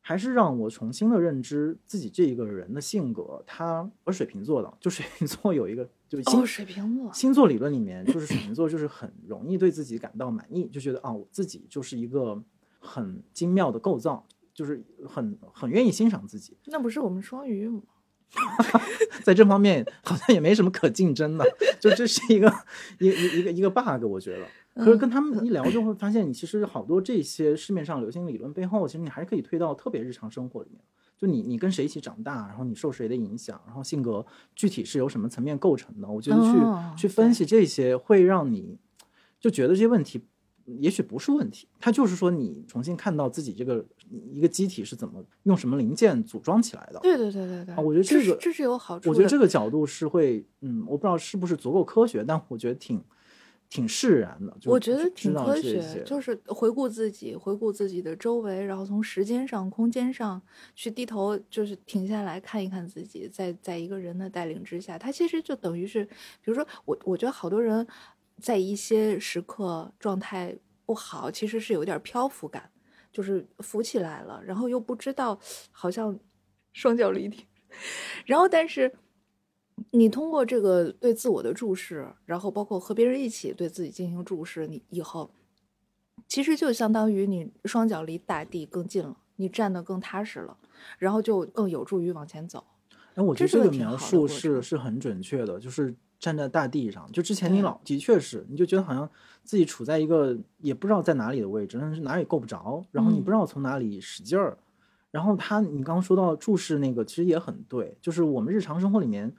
还是让我重新的认知自己这一个人的性格。他我是水瓶座的，就水瓶座有一个就星、哦，水瓶座，星座理论里面，就是水瓶座就是很容易对自己感到满意，就觉得啊，我自己就是一个很精妙的构造，就是很很愿意欣赏自己。那不是我们双鱼吗？<laughs> 在这方面好像也没什么可竞争的，就这是一个一一一个一个 bug，我觉得。可是跟他们一聊，就会发现，你其实好多这些市面上流行理论背后，其实你还是可以推到特别日常生活里面。就你你跟谁一起长大，然后你受谁的影响，然后性格具体是由什么层面构成的，我觉得去、哦去分析这些，会让你就觉得这些问题也许不是问题，它就是说你重新看到自己这个一个机体是怎么用什么零件组装起来的。对对对对对，啊我觉得这个是这是有好处的。我觉得这个角度是会，嗯，我不知道是不是足够科学，但我觉得挺挺释然的。我觉得挺科学，就是回顾自己，回顾自己的周围，然后从时间上、空间上去低头，就是停下来看一看自己，在在一个人的带领之下，他其实就等于是，比如说我，我觉得好多人在一些时刻状态不好，其实是有点漂浮感，就是浮起来了，然后又不知道，好像双脚离地，<laughs> 然后但是。你通过这个对自我的注视，然后包括和别人一起对自己进行注视，你以后其实就相当于你双脚离大地更近了，你站得更踏实了，然后就更有助于往前走。哎，我觉得这个描述是是很准确的，就是站在大地上。就之前你老的确是，你就觉得好像自己处在一个也不知道在哪里的位置，但是哪里够不着，然后你嗯不知道从哪里使劲儿。然后他，你刚刚说到注视那个，其实也很对，就是我们日常生活里面。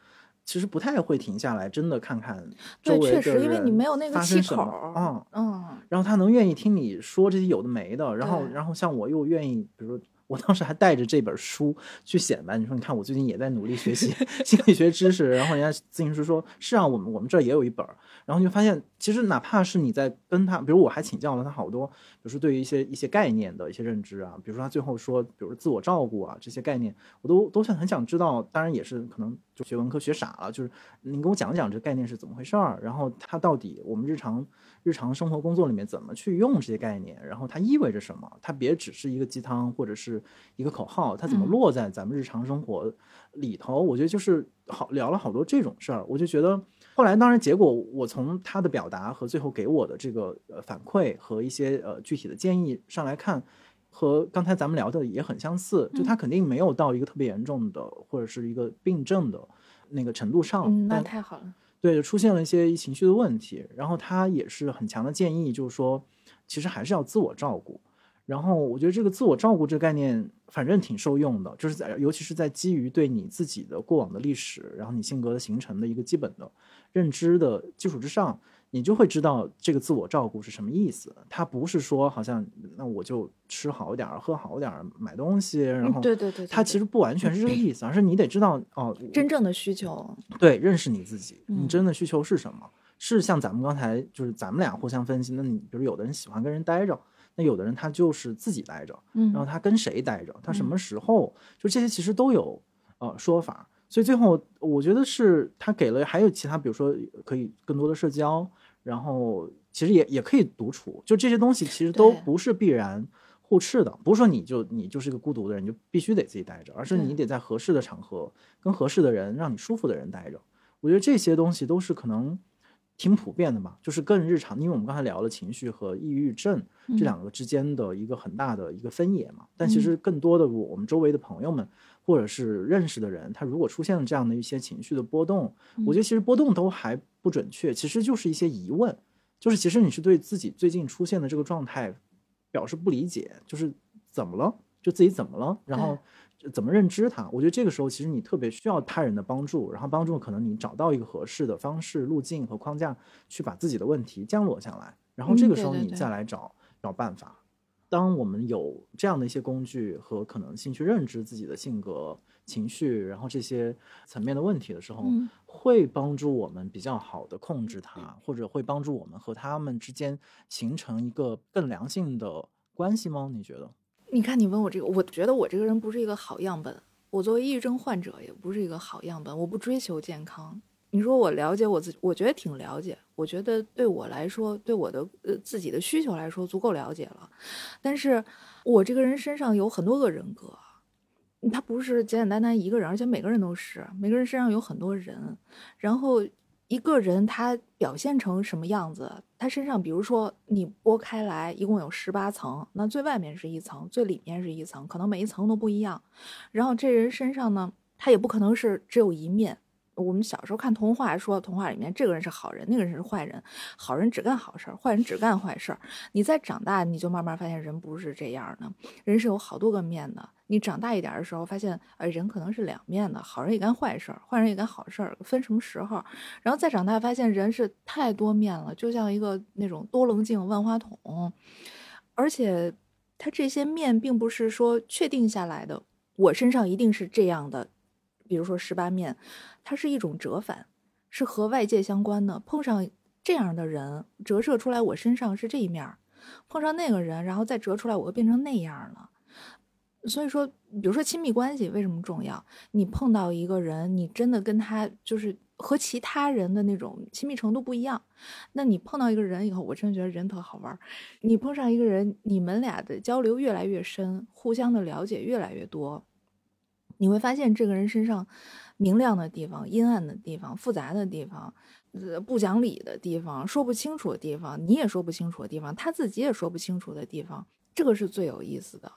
其实不太会停下来，真的看看周对，围的确实，因为你人没有那个气发生什么口儿。啊、嗯，然后他能愿意听你说这些有的没的，然后然后像我又愿意，比如说我当时还带着这本书去显摆，你说你看我最近也在努力学习 <laughs> 心理学知识，然后人家咨询师说是啊，我们我们这儿也有一本儿，然后就发现其实哪怕是你在跟他，比如我还请教了他好多，比如说对于一些一些概念的一些认知啊，比如说他最后说，比如说自我照顾啊这些概念，我都都想很想知道，当然也是可能就学文科学傻了，就是您给我讲讲这概念是怎么回事儿，然后它到底我们日常日常生活工作里面怎么去用这些概念，然后它意味着什么？它别只是一个鸡汤或者是一个口号，它怎么嗯落在咱们日常生活里头？我觉得就是好聊了好多这种事儿，我就觉得后来当然结果我从他的表达和最后给我的这个呃反馈和一些呃具体的建议上来看。和刚才咱们聊的也很相似，就他肯定没有到一个特别严重的或者是一个病症的那个程度上，嗯，那太好了。对，出现了一些情绪的问题，然后他也是很强的建议，就是说，其实还是要自我照顾。然后我觉得这个自我照顾这个概念，反正挺受用的，就是在尤其是在基于对你自己的过往的历史，然后你性格的形成的一个基本的认知的基础之上，你就会知道这个自我照顾是什么意思。它不是说好像那我就吃好点儿、喝好点儿、买东西，然嗯后对对对对它其实不完全是这个意思，而是你得知道哦，真正的需求，对，认识你自己，你嗯真的需求是什么？是像咱们刚才就是咱们俩互相分析，那你比如有的人喜欢跟人待着，那有的人他就是自己待着，嗯然后他跟谁待着，他什嗯么时候，就这些其实都有呃说法。所以最后我觉得是他给了还有其他，比如说可以更多的社交，然后其实也也可以独处，就这些东西其实都不是必然互斥的，不是说你就你就是个孤独的人，你就必须得自己待着，而是你得在合适的场合跟合适的人，让你舒服的人待着。我觉得这些东西都是可能挺普遍的吧，就是更日常，因为我们刚才聊了情绪和抑郁症这两个之间的一个很大的一个分野嘛。但其实更多的我们周围的朋友们或者是认识的人，他如果出现了这样的一些情绪的波动，我觉得其实波动都还不准确，其实就是一些疑问，就是其实你是对自己最近出现的这个状态表示不理解，就是怎么了，就自己怎么了，然后怎么认知它。我觉得这个时候其实你特别需要他人的帮助，然后帮助可能你找到一个合适的方式、路径和框架，去把自己的问题降落下来，然后这嗯个时候你再来找找办法。当我们有这样的一些工具和可能性去认知自己的性格、情绪，然后这些层面的问题的时候，嗯会帮助我们比较好的控制它，或者会帮助我们和他们之间形成一个更良性的关系吗？你觉得？你看，你问我这个，我觉得我这个人不是一个好样本。我作为抑郁症患者，也不是一个好样本。我不追求健康，你说我了解我自己，我觉得挺了解。我觉得对我来说，对我的呃自己的需求来说，足够了解了。但是我这个人身上有很多个人格，他不是简简单单一个人，而且每个人都是，每个人身上有很多人。然后一个人他表现成什么样子，他身上，比如说你剥开来，一共有十八层，那最外面是一层，最里面是一层，可能每一层都不一样。然后这人身上呢，他也不可能是只有一面。我们小时候看童话，说童话里面这个人是好人，那个人是坏人，好人只干好事儿，坏人只干坏事儿。你再长大，你就慢慢发现人不是这样的，人是有好多个面的。你长大一点的时候，发现，呃，人可能是两面的，好人也干坏事儿，坏人也干好事儿，分什么时候？然后再长大，发现人是太多面了，就像一个那种多棱镜万花筒，而且他这些面并不是说确定下来的，我身上一定是这样的。比如说十八面，它是一种折返，是和外界相关的。碰上这样的人，折射出来我身上是这一面；碰上那个人，然后再折出来，我又变成那样了。所以说，比如说亲密关系为什么重要？你碰到一个人，你真的跟他就是和其他人的那种亲密程度不一样。那你碰到一个人以后，我真的觉得人特好玩。你碰上一个人，你们俩的交流越来越深，互相的了解越来越多。你会发现这个人身上明亮的地方、阴暗的地方、复杂的地方、呃不讲理的地方、说不清楚的地方，你也说不清楚的地方，他自己也说不清楚的地方，这个是最有意思的。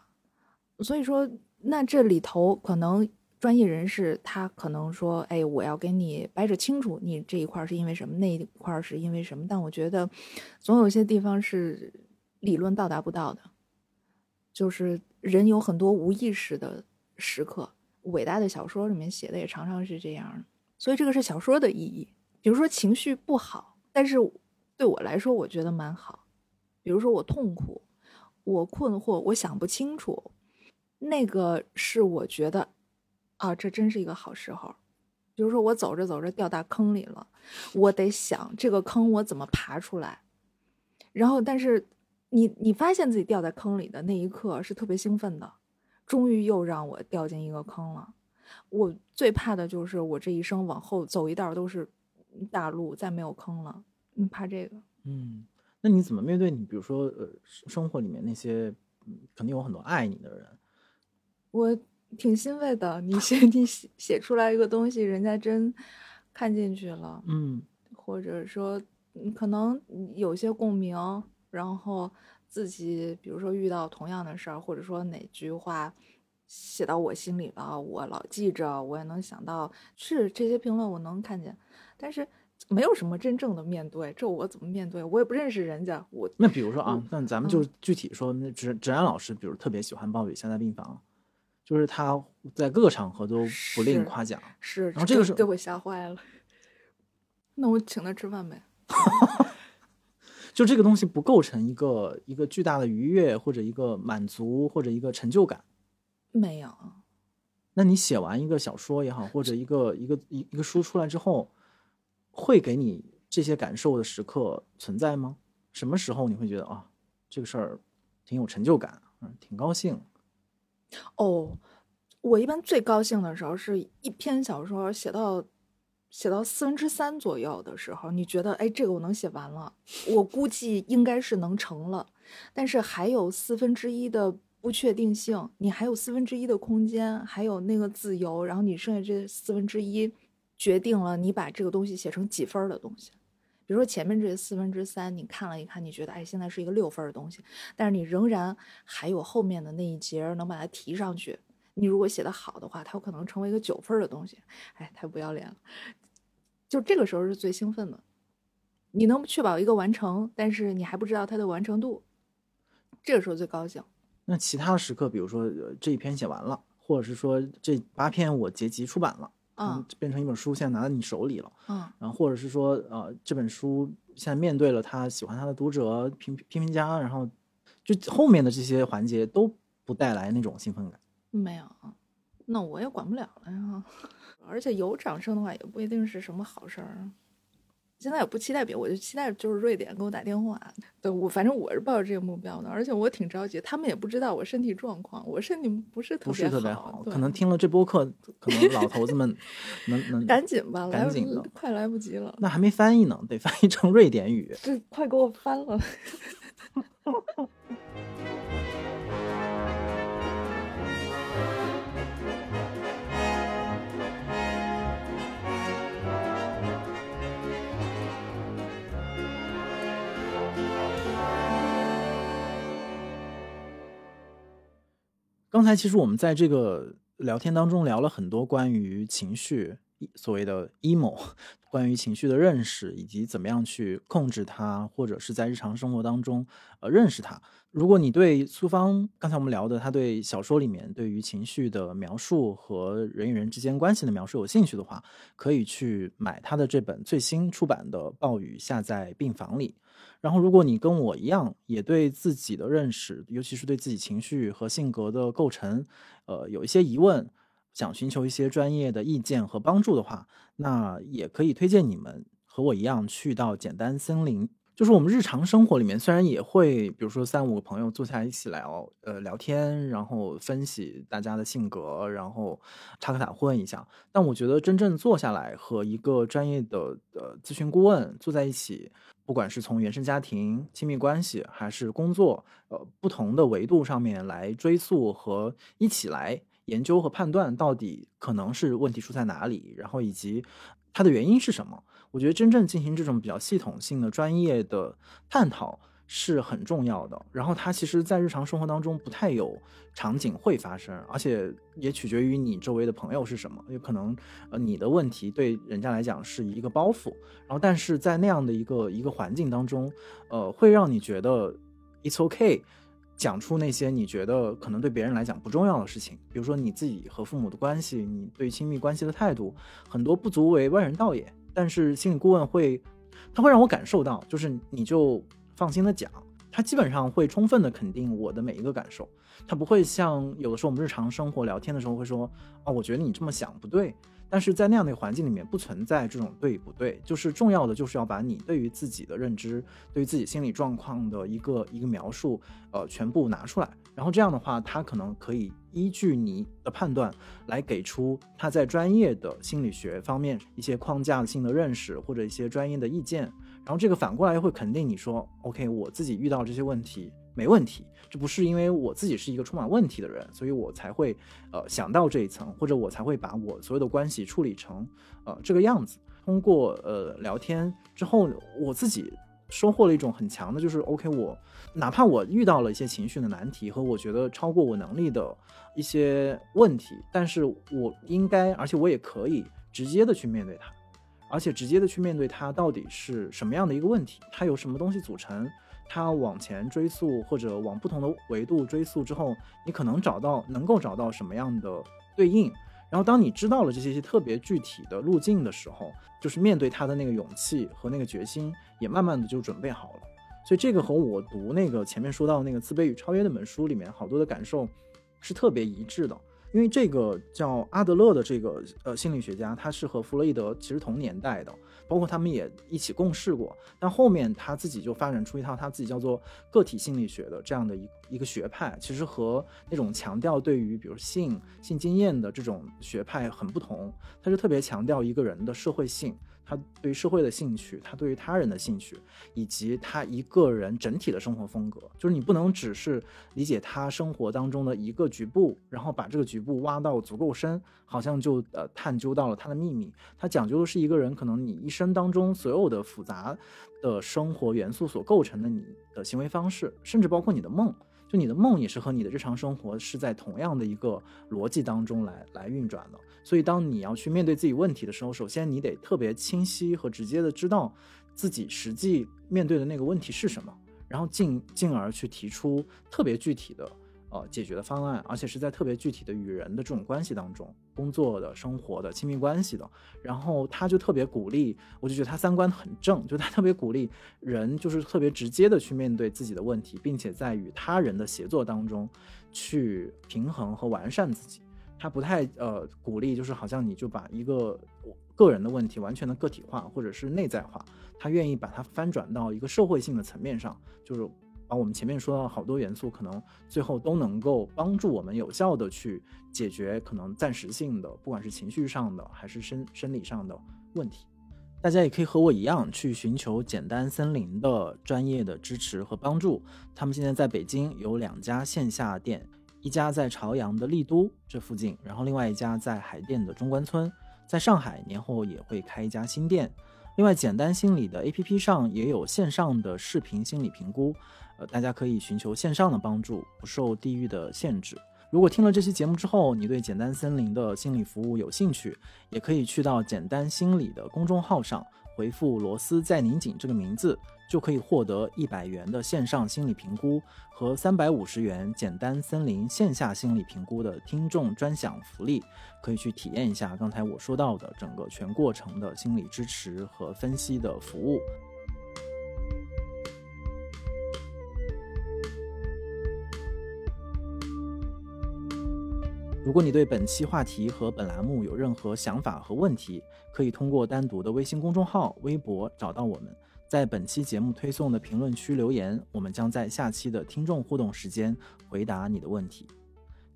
所以说，那这里头可能专业人士他可能说：“哎，我要给你掰扯清楚，你这一块是因为什么，那一块是因为什么。”但我觉得，总有些地方是理论到达不到的，就是人有很多无意识的时刻。伟大的小说里面写的也常常是这样，所以这个是小说的意义。比如说情绪不好，但是对我来说，我觉得蛮好。比如说我痛苦，我困惑，我想不清楚，那个是我觉得啊，这真是一个好时候。比如说我走着走着掉大坑里了，我得想这个坑我怎么爬出来。然后，但是你你发现自己掉在坑里的那一刻是特别兴奋的。终于又让我掉进一个坑了。我最怕的就是我这一生往后走一道都是大路，再没有坑了。你怕这个？嗯，那你怎么面对你？比如说，呃，生活里面那些肯定有很多爱你的人。我挺欣慰的。你写 <laughs> 你写写出来一个东西，人家真看进去了。嗯，或者说可能有些共鸣，然后。自己比如说遇到同样的事儿，或者说哪句话写到我心里了，我老记着，我也能想到是这些评论我能看见，但是没有什么真正的面对，这我怎么面对？我也不认识人家。我那比如说啊，那咱们就具体说，那芷芷安老师，比如特别喜欢鲍比现在病房，就是他在各个场合都不吝夸奖，是，然后这个时候给我吓坏了。那我请他吃饭呗。<laughs> 就这个东西不构成一个一个巨大的愉悦，或者一个满足，或者一个成就感，没有。那你写完一个小说也好，或者一个一个一一个书出来之后，会给你这些感受的时刻存在吗？什么时候你会觉得啊，这个事儿挺有成就感，嗯，挺高兴？哦，我一般最高兴的时候是一篇小说写到。写到四分之三左右的时候，你觉得，哎，这个我能写完了，我估计应该是能成了，但是还有四分之一的不确定性，你还有四分之一的空间，还有那个自由，然后你剩下这四分之一，决定了你把这个东西写成几分的东西。比如说前面这四分之三，你看了一看，你觉得，哎，现在是一个六分的东西，但是你仍然还有后面的那一节能把它提上去。你如果写得好的话，它有可能成为一个九分的东西。哎，太不要脸了。就这个时候是最兴奋的，你能确保一个完成，但是你还不知道它的完成度，这个时候最高兴。那其他的时刻，比如说这一篇写完了，或者是说这八篇我结集出版了，嗯，变成一本书，现在拿在你手里了，嗯，然后或者是说呃这本书现在面对了他喜欢他的读者、评批评家，然后就后面的这些环节都不带来那种兴奋感。没有，那我也管不了了呀。而且有掌声的话，也不一定是什么好事儿。现在也不期待别，我就期待就是瑞典给我打电话。对我，反正我是抱着这个目标的，而且我挺着急。他们也不知道我身体状况，我身体不是特别好，特别好。可能听了这播客，可能老头子们 <laughs> 能能赶紧吧，赶紧的，快来不及了。那还没翻译呢，得翻译成瑞典语。这快给我翻了。<laughs> <laughs> 刚才其实我们在这个聊天当中聊了很多关于情绪，所谓的 emo，关于情绪的认识，以及怎么样去控制它，或者是在日常生活当中呃认识它。如果你对苏芳刚才我们聊的他对小说里面对于情绪的描述和人与人之间关系的描述有兴趣的话，可以去买他的这本最新出版的《暴雨下在病房里》。然后，如果你跟我一样，也对自己的认识，尤其是对自己情绪和性格的构成，呃，有一些疑问，想寻求一些专业的意见和帮助的话，那也可以推荐你们和我一样去到简单森林。就是我们日常生活里面，虽然也会，比如说三五个朋友坐下来一起聊，呃，聊天，然后分析大家的性格，然后插科打诨一下，但我觉得真正坐下来和一个专业的呃咨询顾问坐在一起。不管是从原生家庭、亲密关系，还是工作，呃，不同的维度上面来追溯和一起来研究和判断，到底可能是问题出在哪里，然后以及它的原因是什么？我觉得真正进行这种比较系统性的、专业的探讨。是很重要的，然后它其实，在日常生活当中不太有场景会发生，而且也取决于你周围的朋友是什么，有可能呃你的问题对人家来讲是一个包袱，然后但是在那样的一个一个环境当中，呃，会让你觉得 it's okay，讲出那些你觉得可能对别人来讲不重要的事情，比如说你自己和父母的关系，你对亲密关系的态度，很多不足为外人道也，但是心理顾问会，他会让我感受到，就是你就。放心的讲，他基本上会充分的肯定我的每一个感受，他不会像有的时候我们日常生活聊天的时候会说，哦，我觉得你这么想不对。但是在那样的一个环境里面，不存在这种对与不对，就是重要的就是要把你对于自己的认知，对于自己心理状况的一个一个描述，呃，全部拿出来。然后这样的话，他可能可以依据你的判断来给出他在专业的心理学方面一些框架性的认识或者一些专业的意见。然后这个反过来会肯定你说，OK，我自己遇到这些问题没问题，这不是因为我自己是一个充满问题的人，所以我才会呃想到这一层，或者我才会把我所有的关系处理成呃这个样子。通过呃聊天之后，我自己收获了一种很强的，就是 OK，我哪怕我遇到了一些情绪的难题和我觉得超过我能力的一些问题，但是我应该，而且我也可以直接的去面对它。而且直接的去面对它到底是什么样的一个问题，它有什么东西组成，它往前追溯或者往不同的维度追溯之后，你可能找到能够找到什么样的对应。然后当你知道了这些些特别具体的路径的时候，就是面对它的那个勇气和那个决心也慢慢的就准备好了。所以这个和我读那个前面说到那个《自卑与超越》那本书里面好多的感受是特别一致的。因为这个叫阿德勒的这个呃心理学家，他是和弗洛伊德其实同年代的，包括他们也一起共事过。但后面他自己就发展出一套他自己叫做个体心理学的这样的一一个学派，其实和那种强调对于比如性性经验的这种学派很不同。他是特别强调一个人的社会性。他对于社会的兴趣，他对于他人的兴趣，以及他一个人整体的生活风格，就是你不能只是理解他生活当中的一个局部，然后把这个局部挖到足够深，好像就呃探究到了他的秘密。他讲究的是一个人可能你一生当中所有的复杂的生活元素所构成的你的行为方式，甚至包括你的梦。就你的梦也是和你的日常生活是在同样的一个逻辑当中来来运转的，所以当你要去面对自己问题的时候，首先你得特别清晰和直接的知道自己实际面对的那个问题是什么，然后进进而去提出特别具体的。呃，解决的方案，而且是在特别具体的与人的这种关系当中，工作的、生活的、亲密关系的。然后他就特别鼓励，我就觉得他三观很正，<laughs> 就他特别鼓励人，就是特别直接的去面对自己的问题，并且在与他人的协作当中去平衡和完善自己。他不太呃鼓励，就是好像你就把一个。个人的问题完全的个体化或者是内在化，他愿意把它翻转到一个社会性的层面上，就是把我们前面说到好多元素，可能最后都能够帮助我们有效的去解决可能暂时性的，不管是情绪上的还是生生理上的问题。大家也可以和我一样去寻求简单森林的专业的支持和帮助。他们现在在北京有两家线下店，一家在朝阳的丽都这附近，然后另外一家在海淀的中关村。在上海年后也会开一家新店。另外，简单心理的 APP 上也有线上的视频心理评估，呃，大家可以寻求线上的帮助，不受地域的限制。如果听了这期节目之后，你对简单森林的心理服务有兴趣，也可以去到简单心理的公众号上回复“罗斯在拧紧”这个名字，就可以获得一百元的线上心理评估和三百五十元简单森林线下心理评估的听众专享福利，可以去体验一下刚才我说到的整个全过程的心理支持和分析的服务。如果你对本期话题和本栏目有任何想法和问题，可以通过单独的微信公众号、微博找到我们，在本期节目推送的评论区留言，我们将在下期的听众互动时间回答你的问题。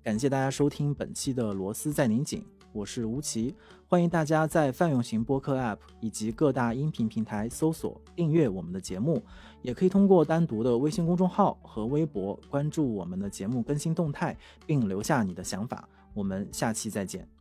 感谢大家收听本期的螺丝在拧紧，我是吴奇，欢迎大家在泛用型播客 App 以及各大音频平台搜索订阅我们的节目，也可以通过单独的微信公众号和微博关注我们的节目更新动态，并留下你的想法。我们下期再见。